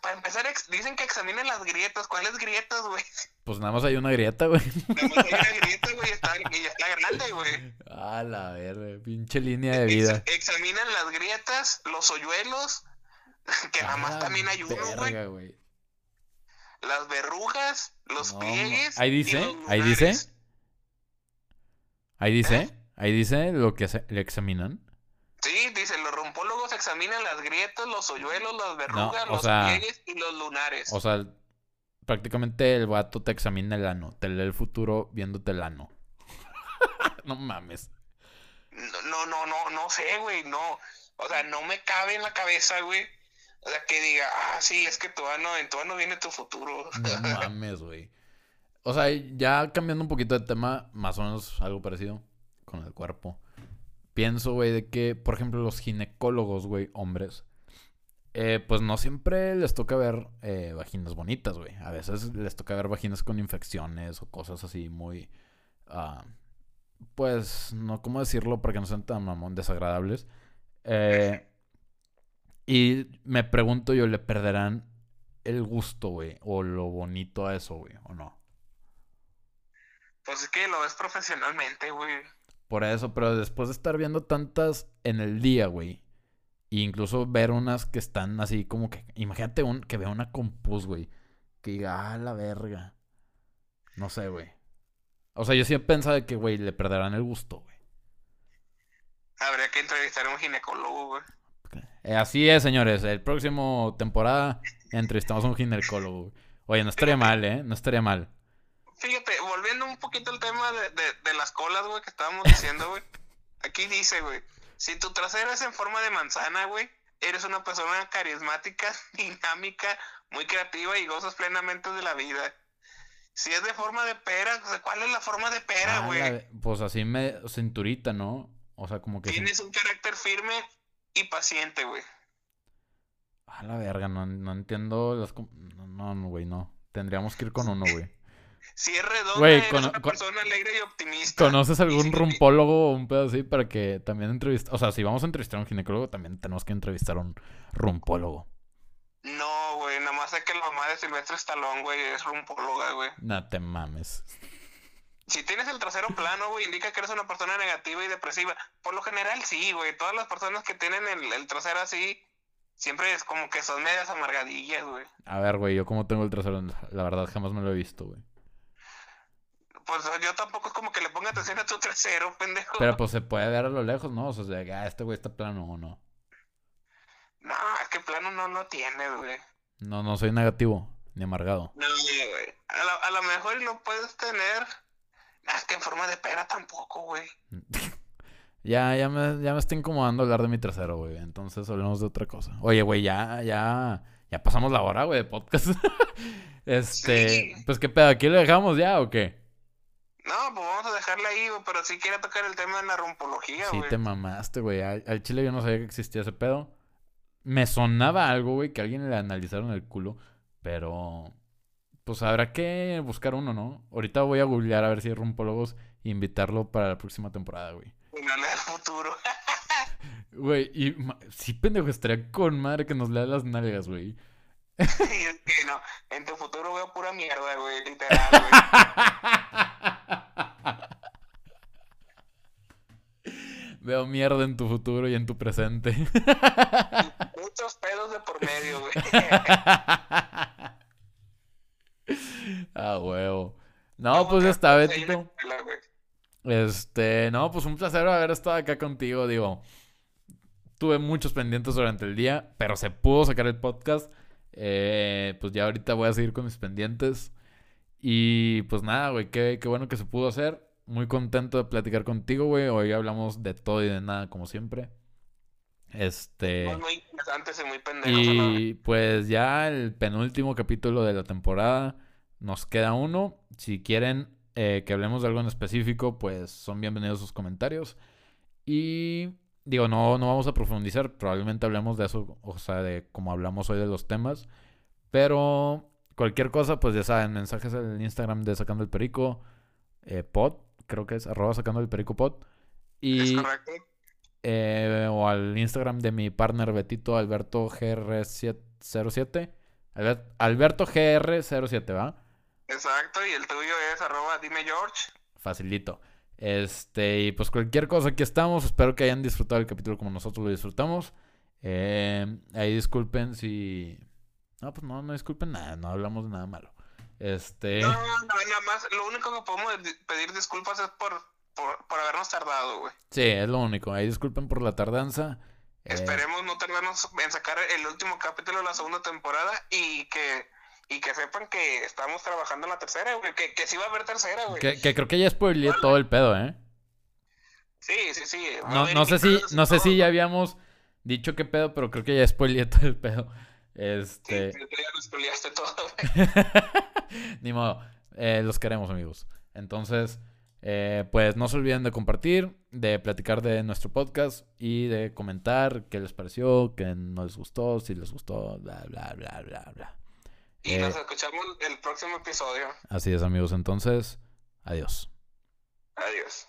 Para empezar, ex- dicen que examinan las grietas. ¿Cuáles grietas, güey? Pues nada más hay una grieta, güey. Nada más hay una grieta, güey, está, y está grande, güey. A la verga, pinche línea de vida. Ex- examinan las grietas, los hoyuelos, que nada más también hay uno, güey. Las verrugas, los No, pliegues. ahí dice, ahí dice. Ahí dice, ¿Eh? Ahí dice lo que le examinan. Sí, dice, los rompólogos examinan las grietas, los hoyuelos, las verrugas, los sea, pliegues y los lunares. O sea, prácticamente el vato te examina el ano, te lee el futuro viéndote el ano. no mames. No, no, no, no, no sé, güey, no. O sea, no me cabe en la cabeza, güey. O sea, que diga, ah, sí, es que tu ano, en tu ano viene tu futuro. No mames, güey. O sea, ya cambiando un poquito de tema, más o menos algo parecido con el cuerpo. Pienso, güey, de que, por ejemplo, los ginecólogos, güey, hombres, eh, pues no siempre les toca ver eh, vaginas bonitas, güey. A veces les toca ver vaginas con infecciones o cosas así muy, ah, pues, no cómo decirlo para que no sean tan mamón, desagradables. Eh, y me pregunto yo, ¿le perderán el gusto, güey? O lo bonito a eso, güey, o no. Pues es que lo ves profesionalmente, güey. Por eso, pero después de estar viendo tantas en el día, güey. E incluso ver unas que están así como que. Imagínate un, que vea una compus, güey. Que diga, ah, la verga. No sé, güey. O sea, yo pensado de que, güey, le perderán el gusto, güey. Habría que entrevistar a un ginecólogo, güey. Eh, así es, señores. El próximo temporada entrevistamos a un ginecólogo, güey. Oye, no estaría mal, ¿eh? No estaría mal. Fíjate, volviendo un poquito al tema de, de, de las colas, güey, que estábamos diciendo, güey. Aquí dice, güey, si tu trasero es en forma de manzana, güey, eres una persona carismática, dinámica, muy creativa y gozas plenamente de la vida. Si es de forma de pera, ¿cuál es la forma de pera, Ah, güey? pues así me cinturita, ¿no? O sea, como que... Tienes un carácter firme y paciente, güey. A la verga, no, no entiendo las... no, güey, no. Tendríamos que ir con uno, güey. Si es redonda, eres una persona alegre y optimista. ¿Conoces algún rumpólogo o un pedo así para que también entrevista? O sea, si vamos a entrevistar a un ginecólogo, también tenemos que entrevistar a un rumpólogo. No, güey, nada más sé que la mamá de Silvestre Stallone, güey, es rumpóloga, güey. No te mames. Si tienes el trasero plano, güey, indica que eres una persona negativa y depresiva. Por lo general, sí, güey. Todas las personas que tienen el, el trasero así, siempre es como que son medias amargadillas, güey. A ver, güey, yo como tengo el trasero, la verdad jamás me lo he visto, güey. Pues yo tampoco es como que le ponga atención a tu trasero, pendejo. Pero pues se puede ver a lo lejos, ¿no? O sea, de ah, este güey está plano o no. No, es que plano no lo tienes, güey. No, no soy negativo, ni amargado. No, güey. A lo, mejor lo puedes tener. No, es que en forma de pera tampoco, güey. Ya, ya me, ya me está incomodando hablar de mi trasero, güey. Entonces hablemos de otra cosa. Oye, güey, ya, ya, ya pasamos la hora, güey, de podcast. este, Sí. pues qué pedo, ¿aquí lo dejamos ya o qué? No, pues vamos a dejarla ahí, güey. Pero sí quiero tocar el tema de la rumpología, Sí, güey. te mamaste, güey. Al, al chile yo no sabía que existía ese pedo. Me sonaba algo, güey, que alguien le analizaron el culo. Pero, pues habrá que buscar uno, ¿no? Ahorita voy a googlear a ver si hay rumpólogos e invitarlo para la próxima temporada, güey. No le el futuro. Güey, y sí, pendejo, estaría con madre que nos lea las nalgas, güey. Que no, en tu futuro veo pura mierda, güey, literal, güey. Veo mierda en tu futuro y en tu presente. Muchos pedos de por medio, güey. ah, huevo. No, pues está, Betito. Este, no, pues un placer haber estado acá contigo, digo. Tuve muchos pendientes durante el día, pero se pudo sacar el podcast. Eh, pues ya ahorita voy a seguir con mis pendientes. Y pues nada, güey, qué, qué bueno que se pudo hacer. Muy contento de platicar contigo, güey. Hoy hablamos de todo y de nada, como siempre. Este. Muy, muy interesantes y muy pendejos. Y pues ya el penúltimo capítulo de la temporada. Nos queda uno. Si quieren eh, que hablemos de algo en específico, pues son bienvenidos sus comentarios. Y digo, no, no vamos a profundizar. Probablemente hablemos de eso, o sea, de como hablamos hoy de los temas. Pero cualquier cosa, pues ya saben, mensajes al Instagram de Sacando el Perico. eh, pod, creo que es arroba Sacando el Perico pod. Es Y correcto. eh, o al Instagram de mi partner Betito Alberto GR07. Albert- Alberto GR07, ¿va? Exacto. Y el tuyo es arroba dime George. Facilito. Este, y pues cualquier cosa, aquí estamos. Espero que hayan disfrutado el capítulo como nosotros lo disfrutamos. Eh, ahí disculpen si. No, pues no, no disculpen nada, no hablamos de nada malo. Este. No, no, nada más. Lo único que podemos di- pedir disculpas es por, por, por habernos tardado, güey. Sí, es lo único. Ahí disculpen por la tardanza. Eh, Esperemos no tardarnos en sacar el último capítulo de la segunda temporada y que, y que sepan que estamos trabajando en la tercera, güey. Que, que sí va a haber tercera, güey. que, que creo que ya spoileé todo el pedo, ¿eh? Sí, sí, sí. No, sé si, no sé si ya habíamos dicho qué pedo, pero creo que ya spoileé todo el pedo. Este. Sí, ya spoileaste todo, güey. Ni modo. Eh, los queremos, amigos. Entonces, eh, pues no se olviden de compartir, de platicar de nuestro podcast y de comentar qué les pareció, qué no les gustó, si les gustó, bla, bla, bla, bla, bla. Y Eh. nos escuchamos el próximo episodio. Así es, amigos. Entonces, adiós. Adiós.